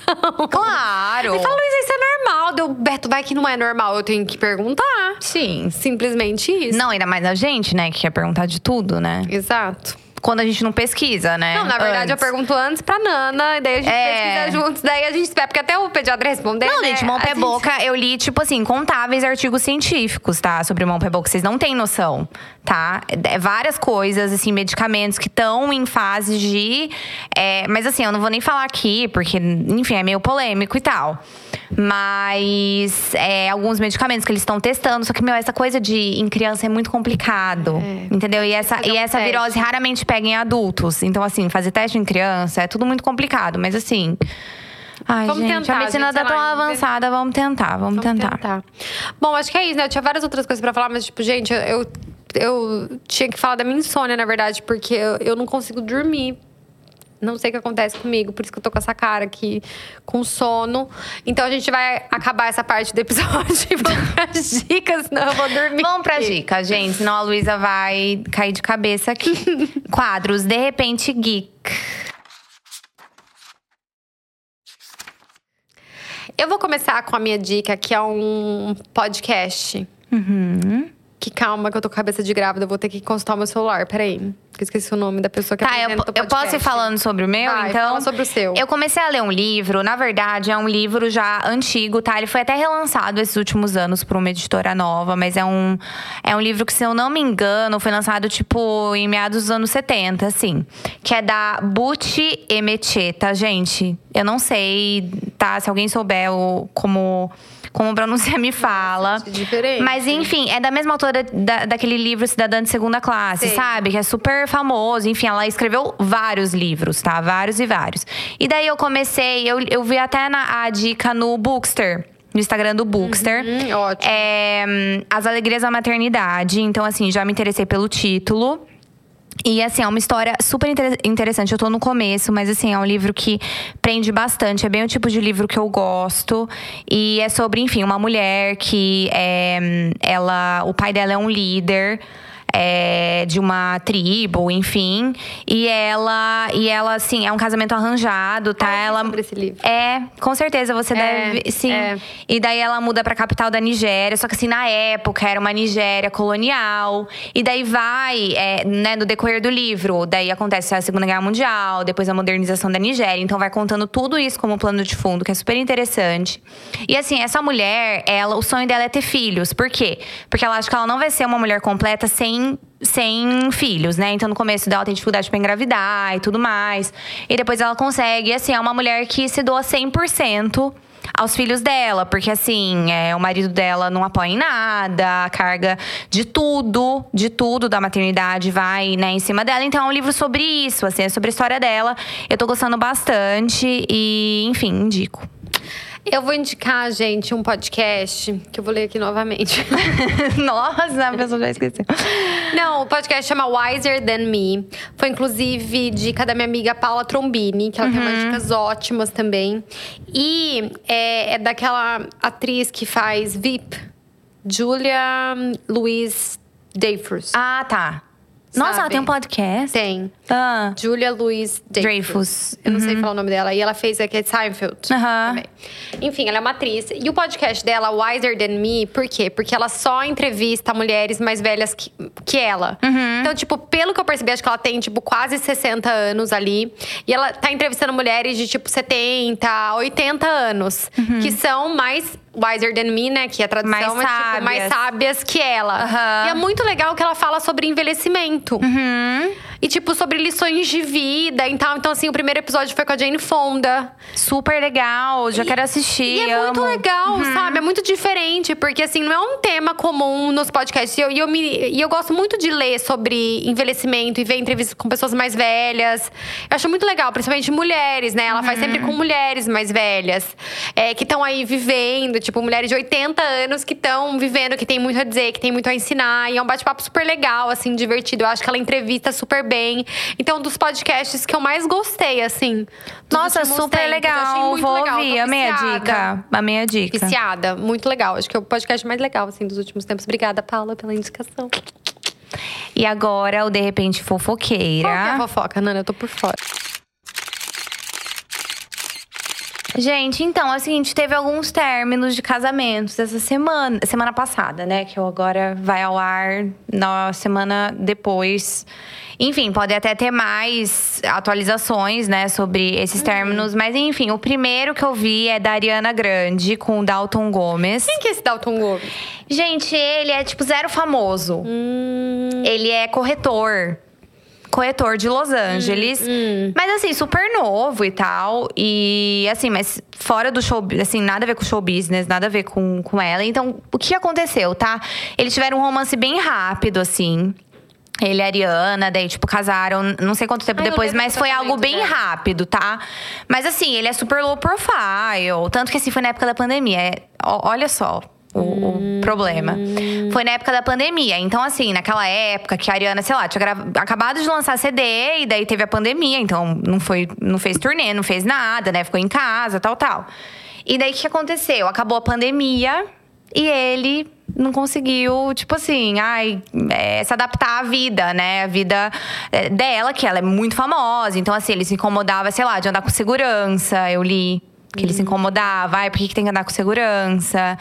Claro! Ele fala, Luísa, isso é normal. Deu, Beto, vai que não é normal, eu tenho que perguntar. Sim. Simplesmente isso. Não, ainda mais a gente, né, que quer perguntar de tudo, né? Exato. Quando a gente não pesquisa, né? Não, na verdade, eu Antes. pergunto antes pra Nana, e daí a gente É. pesquisa juntos, daí a gente espera, porque até o pediatra responder. Não, né? gente, mão pé gente- boca, eu li, tipo assim, contáveis artigos científicos, tá? Sobre mão pé boca. Vocês não têm noção, tá? É várias coisas, assim, medicamentos que estão em fase de. é, mas assim, eu não vou nem falar aqui, porque, enfim, é meio polêmico e tal. Mas é, alguns medicamentos que eles estão testando, só que, meu, essa coisa de em criança é muito complicado. É. Entendeu? E essa, e um essa teste. virose raramente pega em adultos. Então, assim, fazer teste em criança é tudo muito complicado. Mas assim. Ai, Vamos gente, tentar, a medicina tá sei tão avançada, vamos tentar, vamos, Vamos tentar. tentar. Bom, acho que é isso, né? Eu tinha várias outras coisas pra falar, mas, tipo, gente, eu, eu tinha que falar da minha insônia, na verdade, porque eu, eu não consigo dormir. Não sei o que acontece comigo, por isso que eu tô com essa cara aqui, com sono. Então a gente vai acabar essa parte do episódio e vamos pras dicas, senão eu vou dormir. Vamos pra dica, gente. Senão a Luísa vai cair de cabeça aqui. Quadros De Repente Geek. Eu vou começar com a minha dica, que é um podcast. Uhum. Que calma, que eu tô com a cabeça de grávida, eu vou ter que consultar o meu celular. Peraí. Que eu esqueci o nome da pessoa que Tá, eu, apresenta o eu posso ir falando sobre o meu, Vai, então? fala sobre o seu. Eu comecei a ler um livro, na verdade, é um livro já antigo, tá? Ele foi até relançado esses últimos anos por uma editora nova, mas é um, é um livro que, se eu não me engano, foi lançado, tipo, em meados dos anos 70, assim. Que é da Buti Emeche, tá, gente? Eu não sei, tá? Se alguém souber o, como, como pronunciar, me fala. diferente. Mas enfim, é da mesma autora da, daquele livro Cidadã de Segunda Classe, sabe? Que é super famoso. Enfim, ela escreveu vários livros, tá? Vários e vários. E daí eu comecei, eu, eu vi até na, a dica no Bookster. No Instagram do Bookster. Hum, ótimo. É, hum, As Alegrias da Maternidade. Então, assim, já me interessei pelo título. E assim, é uma história super inter- interessante. Eu tô no começo, mas assim, é um livro que prende bastante. É bem o tipo de livro que eu gosto. E é sobre, enfim, uma mulher que é, ela. O pai dela é um líder. É, de uma tribo, enfim. E ela, e ela, assim, é um casamento arranjado, tá? Vi ela sobre esse livro. É, com certeza você É, deve. Sim. é. E daí ela muda pra capital da Nigéria. Só que assim, na época era uma Nigéria colonial. E daí vai, é, né, no decorrer do livro. Daí acontece a Segunda Guerra Mundial, depois a modernização da Nigéria. Então vai contando tudo isso como plano de fundo, que é super interessante. E assim, essa mulher, ela, o sonho dela é ter filhos. Por quê? Porque ela acha que ela não vai ser uma mulher completa sem sem filhos, né? Então no começo dela tem dificuldade pra engravidar e tudo mais. E depois ela consegue, assim, é uma mulher que se doa 100% aos filhos dela, porque assim, é, o marido dela não apoia em nada, a carga de tudo, de tudo da maternidade vai, né, em cima dela. Então é um livro sobre isso, assim, é sobre a história dela. Eu tô gostando bastante e, enfim, indico. Eu vou indicar, gente, um podcast que eu vou ler aqui novamente. Nossa, a pessoa já esqueceu. Não, o podcast chama Wiser Than Me. Foi inclusive dica da minha amiga Paula Trombini, que ela tem Uhum. umas dicas ótimas também. E é, é daquela atriz que faz VIP, Julia Louise Dreyfus. Ah, tá. Nossa, ela tem um podcast? Tem. Ah. Julia Louise Dreyfus. Dreyfus. Eu não sei falar o nome dela. E ela fez aqui Seinfeld Aham. também. Enfim, ela é uma atriz. E o podcast dela, Wiser Than Me, por quê? Porque ela só entrevista mulheres mais velhas que, que ela. Uhum. Então, tipo, pelo que eu percebi, acho que ela tem, tipo, quase 60 anos ali. E ela tá entrevistando mulheres de, tipo, 70, 80 anos. Que são mais wiser than me, né? Que a tradução Uhum. Mais é, tipo, mais sábias. sábias que ela. Aham. E é muito legal que ela fala sobre envelhecimento. Uhum. E, tipo, sobre lições de vida e tal. Então, assim, o primeiro episódio foi com a Jane Fonda. Super legal, já quero assistir. E é muito amo. legal, sabe? É muito diferente, porque assim, não é um tema comum nos podcasts. E eu, e eu, me, e eu gosto muito de ler sobre envelhecimento e ver entrevistas com pessoas mais velhas. Eu acho muito legal, principalmente mulheres, né? Ela faz sempre com mulheres mais velhas, é, que estão aí vivendo, tipo, mulheres de 80 anos que estão vivendo, que tem muito a dizer, que tem muito a ensinar. E é um bate-papo super legal, assim, divertido. Eu acho que ela entrevista super bem. Então, dos podcasts que eu mais gostei, assim. Nossa, super tempos. Legal. Vou legal. ouvir. A viciada. dica. A dica. Viciada, muito legal. Acho que é o podcast mais legal, assim, dos últimos tempos. Obrigada, Paula, pela indicação. E agora o De Repente Fofoqueira. Qual que é a fofoca, Nana? Eu tô por fora. Gente, então, é o seguinte, teve alguns términos de casamentos essa semana, semana passada, né? Que agora vai ao ar na semana depois. Enfim, pode até ter mais atualizações, né, sobre esses Uhum. términos. Mas enfim, o primeiro que eu vi é da Ariana Grande com o Dalton Gomes. Quem que é esse Dalton Gomes? Gente, ele é tipo zero famoso. Hum. Ele é corretor. Corretor de Los Angeles. Hum, Mas assim, super novo e tal. E assim, mas fora do show, assim, nada a ver com show business, nada a ver com, com ela. Então, o que aconteceu, tá? Eles tiveram um romance bem rápido, assim. Ele e a Ariana, daí, tipo, casaram, não sei quanto tempo eu depois, mas foi algo bem dela. rápido, tá? Mas assim, ele é super low profile. Tanto que assim, foi na época da pandemia. É, olha só. O, o problema. Foi na época da pandemia. Então, assim, naquela época que a Ariana, sei lá, tinha acabado de lançar CD e daí teve a pandemia. Então, não, foi, não fez turnê, não fez nada, né? Ficou em casa, tal, tal. E daí, o que aconteceu? Acabou a pandemia e ele não conseguiu, tipo assim, ai, é, se adaptar à vida, né? A vida é, dela, que ela é muito famosa. Então, assim, ele se incomodava, sei lá, de andar com segurança, eu li. Que ele se incomodava, ai, por que, que tem que andar com segurança?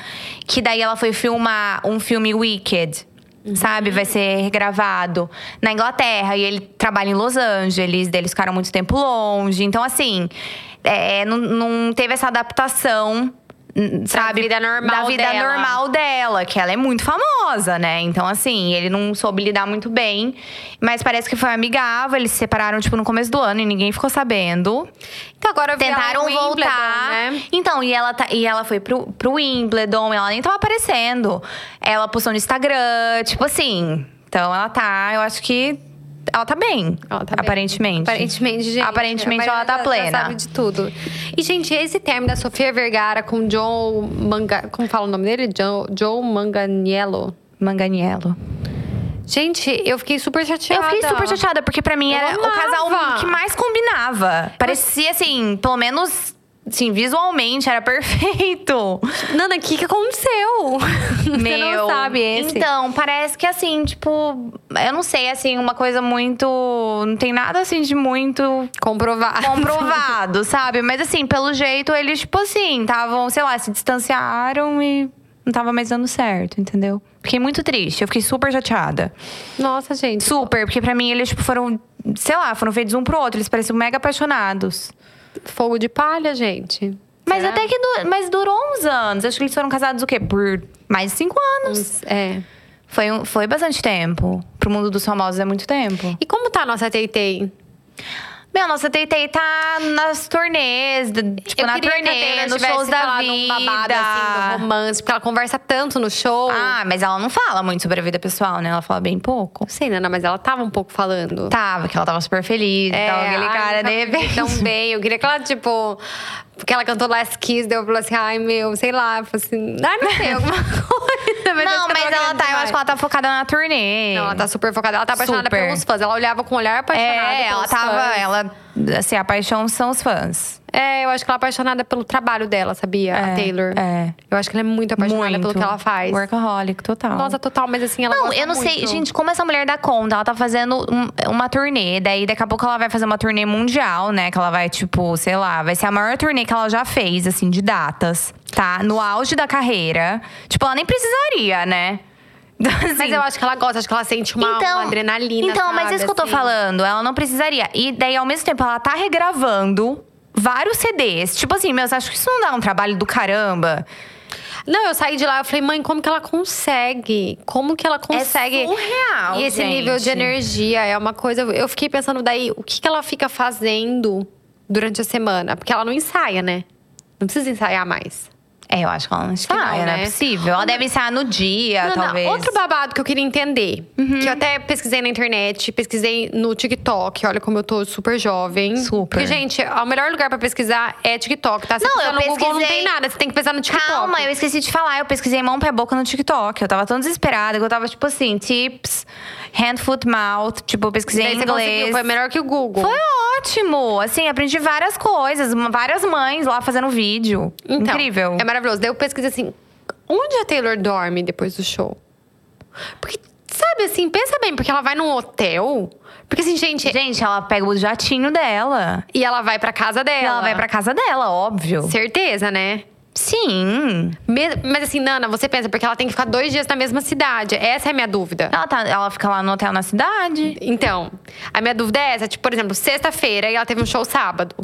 Que daí ela foi filmar um filme Wicked. Sabe? Vai ser regravado na Inglaterra. E ele trabalha em Los Angeles. Eles ficaram muito tempo longe. Então, assim, é, não, não teve essa adaptação sabe? vida normal da vida dela. normal dela, que ela é muito famosa, né? Então, assim, ele não soube lidar muito bem. Mas parece que foi amigável. Eles se separaram, tipo, no começo do ano e ninguém ficou sabendo. Então agora Tentaram voltar. né? Então, e ela, tá, e ela foi pro, pro Wimbledon, ela nem tava aparecendo. Ela postou no Instagram, tipo assim. Então, ela tá, eu acho que. Ela tá bem. Ela tá bem. aparentemente. Aparentemente, gente. Aparentemente, ela tá plena. sabe de tudo. E, gente, esse termo da Sofia Vergara com Joe Manga... Como fala o nome dele? Joe, Joe Manganiello. Manganiello. Gente, eu fiquei super chateada. Eu fiquei super chateada, porque pra mim Eu era o amava. casal que mais combinava. Parecia assim, pelo menos. Assim, visualmente era perfeito. Nana, o que, que aconteceu? Você não sabe esse. Então, parece que assim, tipo, eu não sei, assim, uma coisa muito. Não tem nada assim de muito Comprovar. comprovado, sabe? Mas assim, pelo jeito, eles, tipo assim, estavam, sei lá, se distanciaram e não tava mais dando certo, entendeu? Fiquei muito triste, eu fiquei super chateada. Nossa, gente. Super, porque pra mim eles, tipo, foram, sei lá, foram feitos um pro outro, eles pareciam mega apaixonados. Fogo de palha, gente. Mas Será? até que du- mas durou uns anos. Acho que eles foram casados o quê? Por mais de cinco anos. Uns- É. Foi, um- foi bastante tempo. Pro mundo dos famosos é muito tempo. E como tá a nossa Teitei? Meu, nossa Teitei tá nas turnês, tipo, eu na turnê, nos shows da vida. babado, assim, do romance. Porque ela conversa tanto no show. Ah, mas ela não fala muito sobre a vida pessoal, né? Ela fala bem pouco. Não sei, Nana, mas ela tava um pouco falando. Tava, que ela tava super feliz. É, tava aquele ai, cara, de repente. tão bem. Eu queria que ela, tipo... Porque ela cantou Last Kiss, daí eu falei assim, ai, meu, sei lá. Falei assim, ai, não sei, alguma coisa. Mas Não, mas ela tá, eu acho que ela tá focada na turnê. Não, ela tá super focada. Ela tá apaixonada Super. pelos fãs. Ela olhava com um olhar apaixonado É, ela tava. fãs. Ela, assim, a paixão são os fãs. É, eu acho que ela é apaixonada pelo trabalho dela, sabia? a É, Taylor. é. Eu acho que ela é muito apaixonada Muito. pelo que ela faz. Workaholic, total. Nossa, total, mas assim, ela Não, gosta eu não sei, muito. gente, como essa mulher dá conta? Ela tá fazendo um- uma turnê, daí daqui a pouco ela vai fazer uma turnê mundial, né? Que ela vai, tipo, sei lá, vai ser a maior turnê que ela já fez, assim, de datas, tá? No auge da carreira. Tipo, ela nem precisaria, né? Então, Mas assim, eu acho que ela gosta, acho que ela sente uma, uma adrenalina. Então, mas sabe, isso que eu tô assim. falando, ela não precisaria. E daí, ao mesmo tempo, ela tá regravando vários CDs. Tipo assim, meu, você acha que isso não dá um trabalho do caramba? Não, eu saí de lá, eu falei, mãe, como que ela consegue? Como que ela consegue? surreal, E esse gente. nível de energia é uma coisa. Eu fiquei pensando daí, o que, que ela fica fazendo durante a semana? Porque ela não ensaia, né? Não precisa ensaiar mais. É, eu acho que ela não que não, ensaia, não é né? possível. Ela deve ensaiar no dia, Não, não, talvez. Uhum. Outro babado que eu queria entender, que eu até pesquisei na internet, pesquisei no TikTok, olha como eu tô super jovem. Super. Porque, gente, o melhor lugar pra pesquisar é TikTok, tá? Você Não, pesquisar eu no Google não pesquisei- tem nada, você tem que pesquisar no TikTok. Calma, eu esqueci de falar. Eu pesquisei mão, pé, boca no TikTok. Eu tava tão desesperada que eu tava, tipo assim, tips, hand, foot, mouth. Tipo, pesquisei Daí em inglês. foi melhor que o Google. Foi ótimo! Assim, aprendi várias coisas. Várias mães lá fazendo vídeo. Então, Incrível. É maravilhoso. Daí eu pesquisei assim, onde a Taylor dorme depois do show? Porque, sabe assim, pensa bem, porque ela vai num hotel. Porque assim, gente, Gente, ela pega o jatinho dela. e ela vai pra casa dela. Ela vai pra casa dela, óbvio. Certeza, né? Sim. Mas assim, Nana, você pensa, porque ela tem que ficar dois dias na mesma cidade. Essa é a minha dúvida. Ela, tá, ela fica lá no hotel na cidade. Então, a minha dúvida é essa. Tipo, por exemplo, sexta-feira e ela teve um show sábado.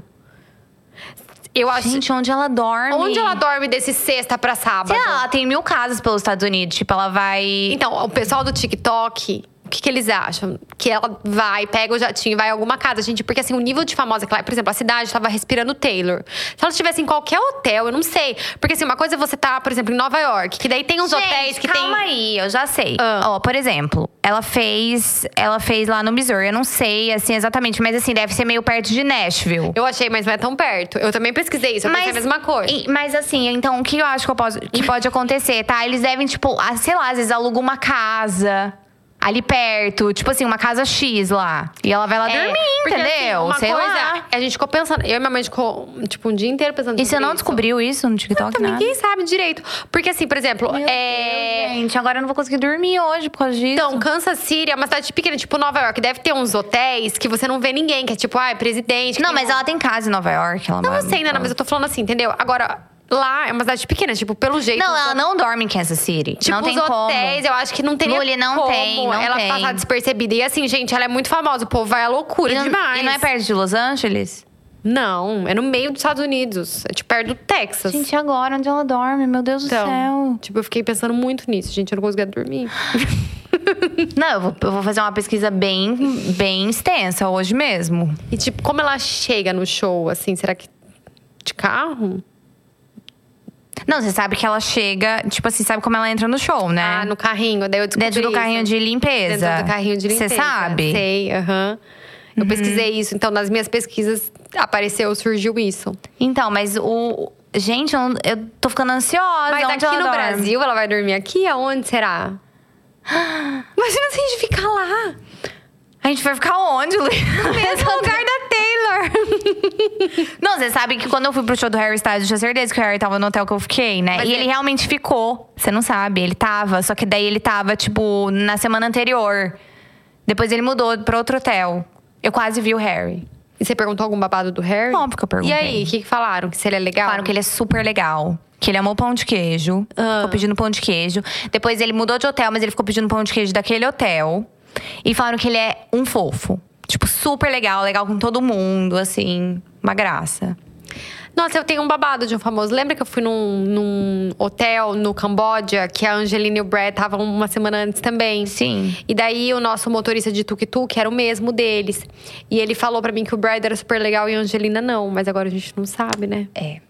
Eu acho. Gente, onde ela dorme? onde ela dorme desse sexta pra sábado? Sei lá, ela tem mil casas pelos Estados Unidos. Tipo, ela vai. Então, o pessoal do TikTok O que, que eles acham? Que ela vai, pega o jatinho, vai a alguma casa, gente. Porque assim, o nível de famosa que ela é, por exemplo, a cidade tava respirando Taylor. Se ela estivesse em qualquer hotel, eu não sei. Porque assim, uma coisa é você tá, por exemplo, em Nova York, que daí tem uns Gente, hotéis que calma tem. aí, eu já sei. Ah. Ó, por exemplo, ela fez, ela fez lá no Missouri. Eu não sei assim exatamente, mas assim deve ser meio perto de Nashville. Eu achei, mas não é tão perto. Eu também pesquisei isso, eu pensei a mesma coisa. e- mas assim, então o que eu acho que, eu posso, que pode acontecer, tá? Eles devem, tipo, ah, sei lá, às vezes alugam uma casa ali perto, tipo assim, uma casa X lá. E ela vai lá É, dormir, porque, assim, entendeu? uma sei coisa, lá. A gente ficou pensando. Eu e minha mãe ficou, tipo, um dia inteiro pensando E você não isso. descobriu isso no TikTok, Então, ninguém sabe direito. Porque, assim, por exemplo, Meu é. Deus, gente, agora eu não vou conseguir dormir hoje por causa disso. Então, Kansas City é uma cidade pequena, tipo Nova York. Deve ter uns hotéis que você não vê ninguém, que é tipo, ah, é presidente. não, mas um- ela tem casa em Nova York. Ela Não, eu sei, Nana, mas eu tô falando assim, entendeu? Agora, lá é uma cidade pequena, tipo, pelo jeito. Não, ela não dorme em Kansas City. Tipo, não tem os como. hotéis, eu acho que não teria Luli, não como tem, não ela tem. passar despercebida. E assim, gente, ela é muito famosa. O povo vai à loucura E não, demais. e não é perto de Los Angeles? Não, é no meio dos Estados Unidos. É tipo perto do Texas. Gente, agora onde ela dorme? Meu Deus do então, céu. tipo, eu fiquei pensando muito nisso, gente. Eu não conseguia dormir. Não, eu vou, eu vou fazer uma pesquisa bem, bem extensa hoje mesmo. E, tipo, como ela chega no show, assim, será que de carro? Não, você sabe que ela chega, tipo assim, sabe como ela entra no show, né? Ah, no carrinho. Daí eu descobri Dentro do isso. carrinho de limpeza. Dentro do carrinho de limpeza. Você sabe? Sei, aham. Eu pesquisei isso. Então, nas minhas pesquisas, apareceu, surgiu isso. Então, mas o. Gente, eu, eu tô ficando ansiosa. Mas Onde aqui ela no dorme? Brasil, ela vai dormir aqui? Aonde será? Imagina se a gente ficar lá. A gente vai ficar onde, Luiz? No mesmo lugar da Taylor. Não, você sabe que quando eu fui pro show do Harry Styles, eu tinha certeza que o Harry tava no hotel que eu fiquei, né? Mas e é- ele realmente ficou. Você não sabe, ele tava. Só que daí ele tava, tipo, na semana anterior. Depois ele mudou pra outro hotel. Eu quase vi o Harry. E você perguntou algum babado do Harry? Óbvio que eu perguntei. E aí, o que, que falaram? Que se ele é legal? Falaram que ele é super legal. Que ele amou pão de queijo. Ah. Ficou pedindo pão de queijo. Depois ele mudou de hotel, mas ele ficou pedindo pão de queijo daquele hotel. E falaram que ele é um fofo. Tipo, super legal, legal com todo mundo, assim. Uma graça. Nossa, eu tenho um babado de um famoso. Lembra que eu fui num, num hotel no Camboja, que a Angelina e o Brad estavam uma semana antes também? Sim. E daí o nosso motorista de tuk-tuk era o mesmo deles. E ele falou pra mim que o Brad era super legal e a Angelina não. Mas agora a gente não sabe, né? É.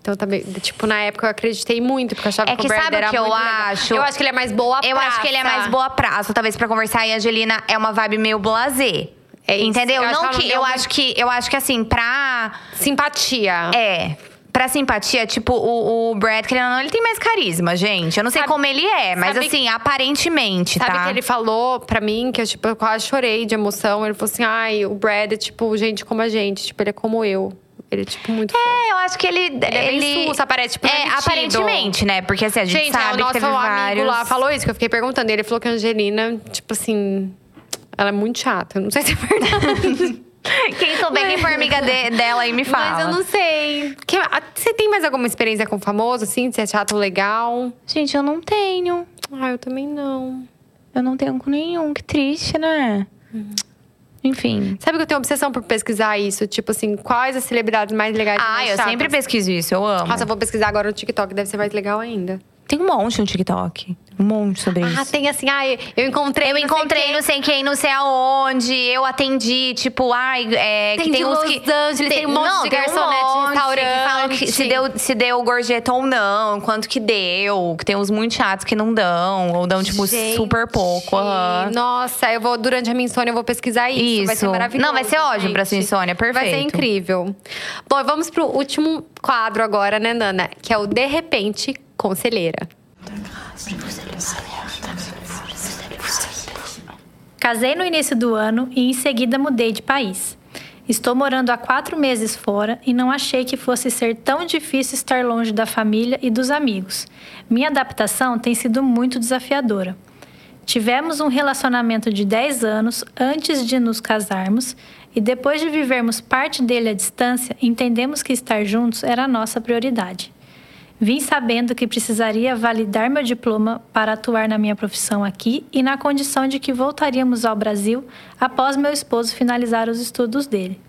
Então também, tipo, na época eu acreditei muito, porque eu achava É que, que o Brad sabe o era que eu legal. acho? Eu acho que ele é mais boa Eu acho que ele é mais boa praça, talvez pra conversar. E a Angelina é uma vibe meio blasé. É isso. Entendeu? Eu Não que eu acho que eu acho que assim, pra Simpatia. é, pra simpatia, tipo, o, o Brad, querendo ou não, ele tem mais carisma, gente. Eu não sei Sabe- como ele é, mas sabe- assim, aparentemente, Sabe tá? que ele falou pra mim, que eu, tipo, eu quase chorei de emoção. Ele falou assim, ai, o Brad é, tipo, gente como a gente. Tipo, ele é como eu. Ele é, tipo, muito fofo. É, eu acho que ele. Ele é bem sus, aparece, tipo, não é É, aparentemente, né? Porque assim, a gente, Gente, sabe é, o nosso que teve amigo vários. lá falou isso, que eu fiquei perguntando. E ele falou que a Angelina, tipo assim, ela é muito chata. Não sei se é verdade. Quem souber, quem for amiga de- dela aí me fala. Mas eu não sei. Que- ah, você tem mais alguma experiência com famoso, assim? De ser chato ou legal? Gente, eu não tenho. Ah, eu também não. Eu não tenho com nenhum. Que triste, né? Enfim. Sabe que eu tenho obsessão por pesquisar isso? Tipo assim, quais as celebridades mais legais Ah, mais eu chatas? sempre pesquiso isso, eu amo. Nossa, eu vou pesquisar agora no TikTok, deve ser mais legal ainda. Tem um monte no TikTok. Um monte sobre Ah, isso. tem assim, ai, eu encontrei. Eu encontrei não sei quem, não sei aonde. Eu atendi, tipo, ai, é, Tem que tem de uns Los que. Angeles, tem um monte não, de tem um garçonete, monte restaurante. Que falam que se deu, se deu gorjeta ou não, quanto que deu. Que tem uns muito chatos que não dão, ou dão, tipo, Gente, super pouco. aham. Nossa, eu vou, durante a minha insônia, eu vou pesquisar isso. Vai ser Isso. maravilhoso. Não, vai ser ótimo pra sua insônia, Vai ser perfeito. incrível. Bom, vamos pro último quadro agora, né, Nana? Que é o De Repente Conselheira. Casei no início do ano e em seguida mudei de país. Estou morando há quatro meses fora e não achei que fosse ser tão difícil estar longe da família e dos amigos. Minha adaptação tem sido muito desafiadora. Tivemos um relacionamento de 10 anos antes de nos casarmos e depois de vivermos parte dele à distância, entendemos que estar juntos era a nossa prioridade. Vim sabendo que precisaria validar meu diploma para atuar na minha profissão aqui e na condição de que voltaríamos ao Brasil após meu esposo finalizar os estudos dele.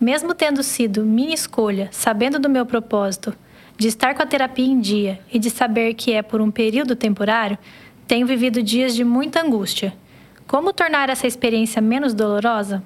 Mesmo tendo sido minha escolha, sabendo do meu propósito, de estar com a terapia em dia e de saber que é por um período temporário, tenho vivido dias de muita angústia. Como tornar essa experiência menos dolorosa?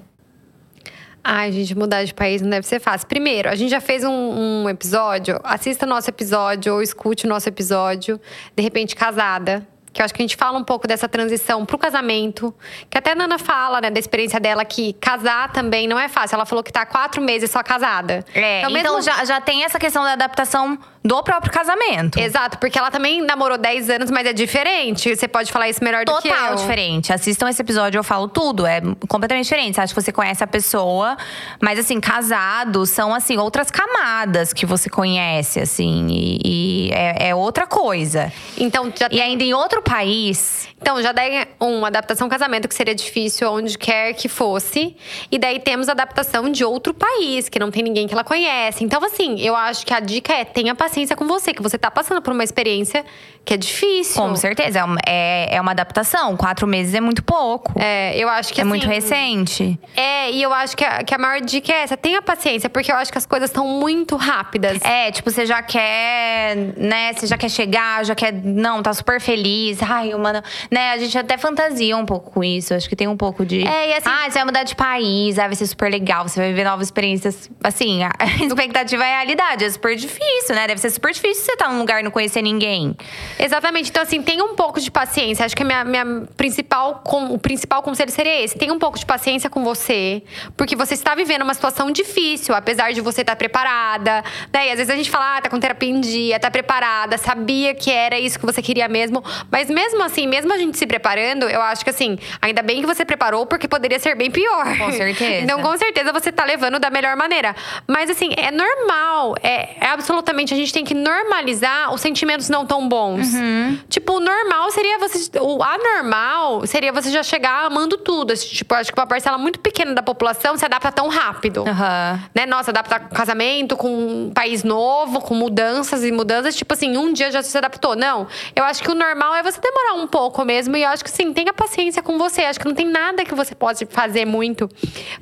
Ai, gente, mudar de país não deve ser fácil. Primeiro, a gente já fez um, um episódio. Assista nosso episódio ou escute o nosso episódio. De repente, casada que eu acho que a gente fala um pouco dessa transição pro casamento. Que até a Nana fala, né, da experiência dela, que casar também não é fácil. Ela falou que tá há quatro meses só casada. É, então, então mesmo... já, já tem essa questão da adaptação do próprio casamento. Exato, porque ela também namorou 10 anos, mas é diferente. Você pode falar isso melhor Total do que eu. Total diferente. Assistam esse episódio, eu falo tudo. É completamente diferente. Você acha que você conhece a pessoa, mas assim, casados são assim, outras camadas que você conhece, assim. E, e é, é, outra coisa. Então, já tem... E ainda em outro país. Então, já tem uma adaptação casamento que seria difícil onde quer que fosse. E daí temos adaptação de outro país, que não tem ninguém que ela conhece. Então, assim, eu acho que a dica é tenha paciência paciência com você, que você tá passando por uma experiência que é difícil. Com certeza, é, é uma adaptação. Quatro meses é muito pouco. É, eu acho que É assim, muito recente. É, e eu acho que a, que a maior dica é essa: tenha paciência, porque eu acho que as coisas estão muito rápidas. É, tipo, você já quer, né? Você já quer chegar, já quer. Não, tá super feliz. Ai, mano. Né, a gente até fantasia um pouco com isso. Acho que tem um pouco de. É, e assim. Ah, você vai mudar de país, ah, vai ser super legal, você vai viver novas experiências. Assim, a expectativa é a realidade. É super difícil, né? Deve ser super difícil você estar tá num lugar e não conhecer ninguém. Exatamente. Então, assim, tenha um pouco de paciência. Acho que a minha, minha principal, com, o principal conselho seria esse: tenha um pouco de paciência com você, porque você está vivendo uma situação difícil, apesar de você estar preparada. Né? E às vezes a gente fala, ah, tá com terapia em dia, tá preparada, sabia que era isso que você queria mesmo. Mas mesmo assim, mesmo a gente se preparando, eu acho que assim, ainda bem que você preparou, porque poderia ser bem pior. Com certeza. Então, com certeza, você tá levando da melhor maneira. Mas assim, é normal. É, é absolutamente, a gente tem que normalizar os sentimentos não tão bons. Uhum. Tipo, o normal seria você. O anormal seria você já chegar amando tudo. Assim, tipo, acho que uma parcela muito pequena da população se adapta tão rápido. Uhum. Né? Nossa, adaptar com casamento, com um país novo, com mudanças e mudanças. Tipo assim, um dia já se adaptou. Não. Eu acho que o normal é você demorar um pouco mesmo. E eu acho que sim, tenha paciência com você. Acho que não tem nada que você pode fazer muito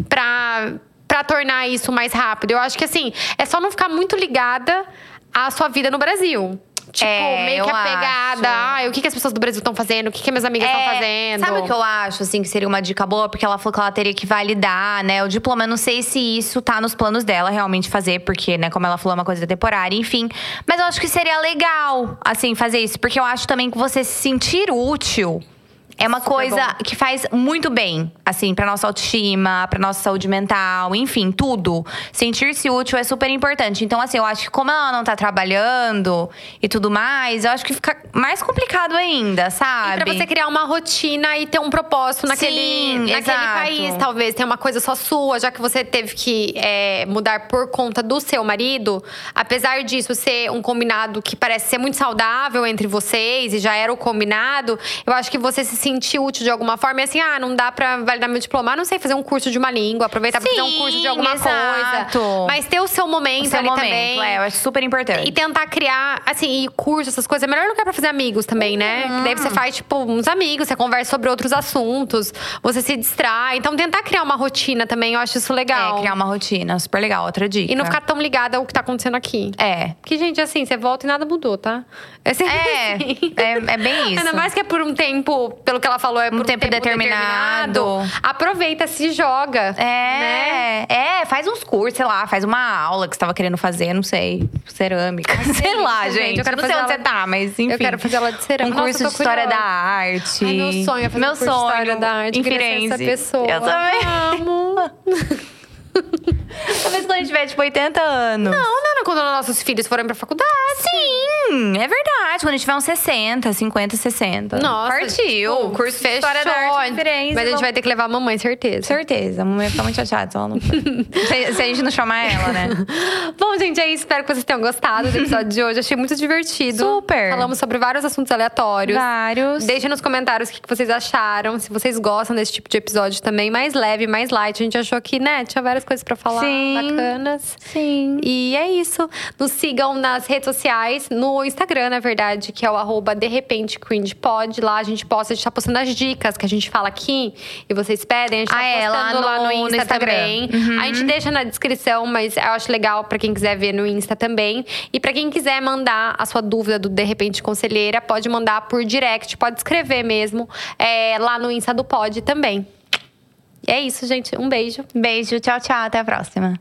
pra para tornar isso mais rápido. Eu acho que assim, é só não ficar muito ligada à sua vida no Brasil. Tipo, É, meio que eu apegada. acho. Ai, o que, que as pessoas do Brasil estão fazendo? O que, que minhas amigas estão É, fazendo? Sabe o que eu acho, assim, que seria uma dica boa? Porque ela falou que ela teria que validar, né? O diploma, eu não sei se isso tá nos planos dela realmente fazer, porque, né, como ela falou, é uma coisa temporária, enfim. Mas eu acho que seria legal, assim, fazer isso. Porque eu acho também que você se sentir útil. É uma Super coisa bom. que faz muito bem, assim, pra nossa autoestima, pra nossa saúde mental, enfim, tudo. Sentir-se útil é super importante. Então, assim, eu acho que como ela não tá trabalhando e tudo mais, eu acho que fica mais complicado ainda, sabe? E pra você criar uma rotina e ter um propósito naquele, Sim, naquele exato. país, talvez. Ter uma coisa só sua, já que você teve que é, mudar por conta do seu marido. Apesar disso ser um combinado que parece ser muito saudável entre vocês e já era o combinado, eu acho que você se sentir útil de alguma forma. E assim, ah, não dá pra validar meu diploma, ah, não sei, fazer um curso de uma língua, aproveitar pra fazer um Sim, curso de alguma exato. coisa. Mas ter o seu momento O seu ali momento, também. é, eu acho super importante. E tentar criar, assim, e curso, essas coisas. É melhor lugar pra fazer amigos também, né? Que daí você faz, tipo, uns amigos, você conversa sobre outros assuntos, você se distrai. Então, tentar criar uma rotina também, eu acho isso legal. É, criar uma rotina, super legal, outra dica. E não ficar tão ligada ao que tá acontecendo aqui. É. Porque, gente, assim, você volta e nada mudou, tá? É, sempre É, assim. é, é bem isso. Ainda mais que é por um tempo, pelo que ela falou, é por um tempo determinado. Aproveita, se joga. né? É, é, faz uns cursos, sei lá, faz uma aula que você tava querendo fazer, não sei, cerâmica. sei delícia, lá, gente, gente. eu quero não sei onde você tá, mas enfim. Eu quero fazer aula de cerâmica. Um Nossa, curso eu de história da arte. Ai, meu sonho é fazer meu um curso de sonho. história da arte. Em Firenze. essa pessoa. Eu também. Amo. Talvez quando a gente tiver, tipo, 80 anos. Não, não, não, quando nossos filhos forem pra faculdade. Sim, é verdade. Quando a gente tiver uns 60, 50, 60. Nossa, Partiu. tipo, curso de história da arte fechou. Firenze. Mas a gente vai ter que levar a mamãe, certeza. Certeza, a mamãe vai ficar muito chateada se ela não se, se a gente não chamar ela, né? Bom, gente, é isso. Espero que vocês tenham gostado do episódio de hoje. Achei muito divertido. Super. Falamos sobre vários assuntos aleatórios. Vários. Deixem nos comentários o que que vocês acharam. Se vocês gostam desse tipo de episódio também. Mais leve, mais light. A gente achou que, né, tinha várias coisas pra falar. Sim, bacana. bacanas. Sim. E é isso. Nos sigam nas redes sociais, no Instagram, na verdade, que é o arroba de repente pod. Lá a gente posta, a gente tá postando as dicas que a gente fala aqui e vocês pedem. A gente tá Ah, é, lá postando lá no- no, no Insta Instagram. também. Uhum. A gente deixa na descrição, mas eu acho legal pra quem quiser ver no Insta também. E pra quem quiser mandar a sua dúvida do De Repente Conselheira, pode mandar por direct, pode escrever mesmo é, lá no Insta do Pod também. E é isso, gente. Um beijo. Beijo, tchau, tchau. Até a próxima.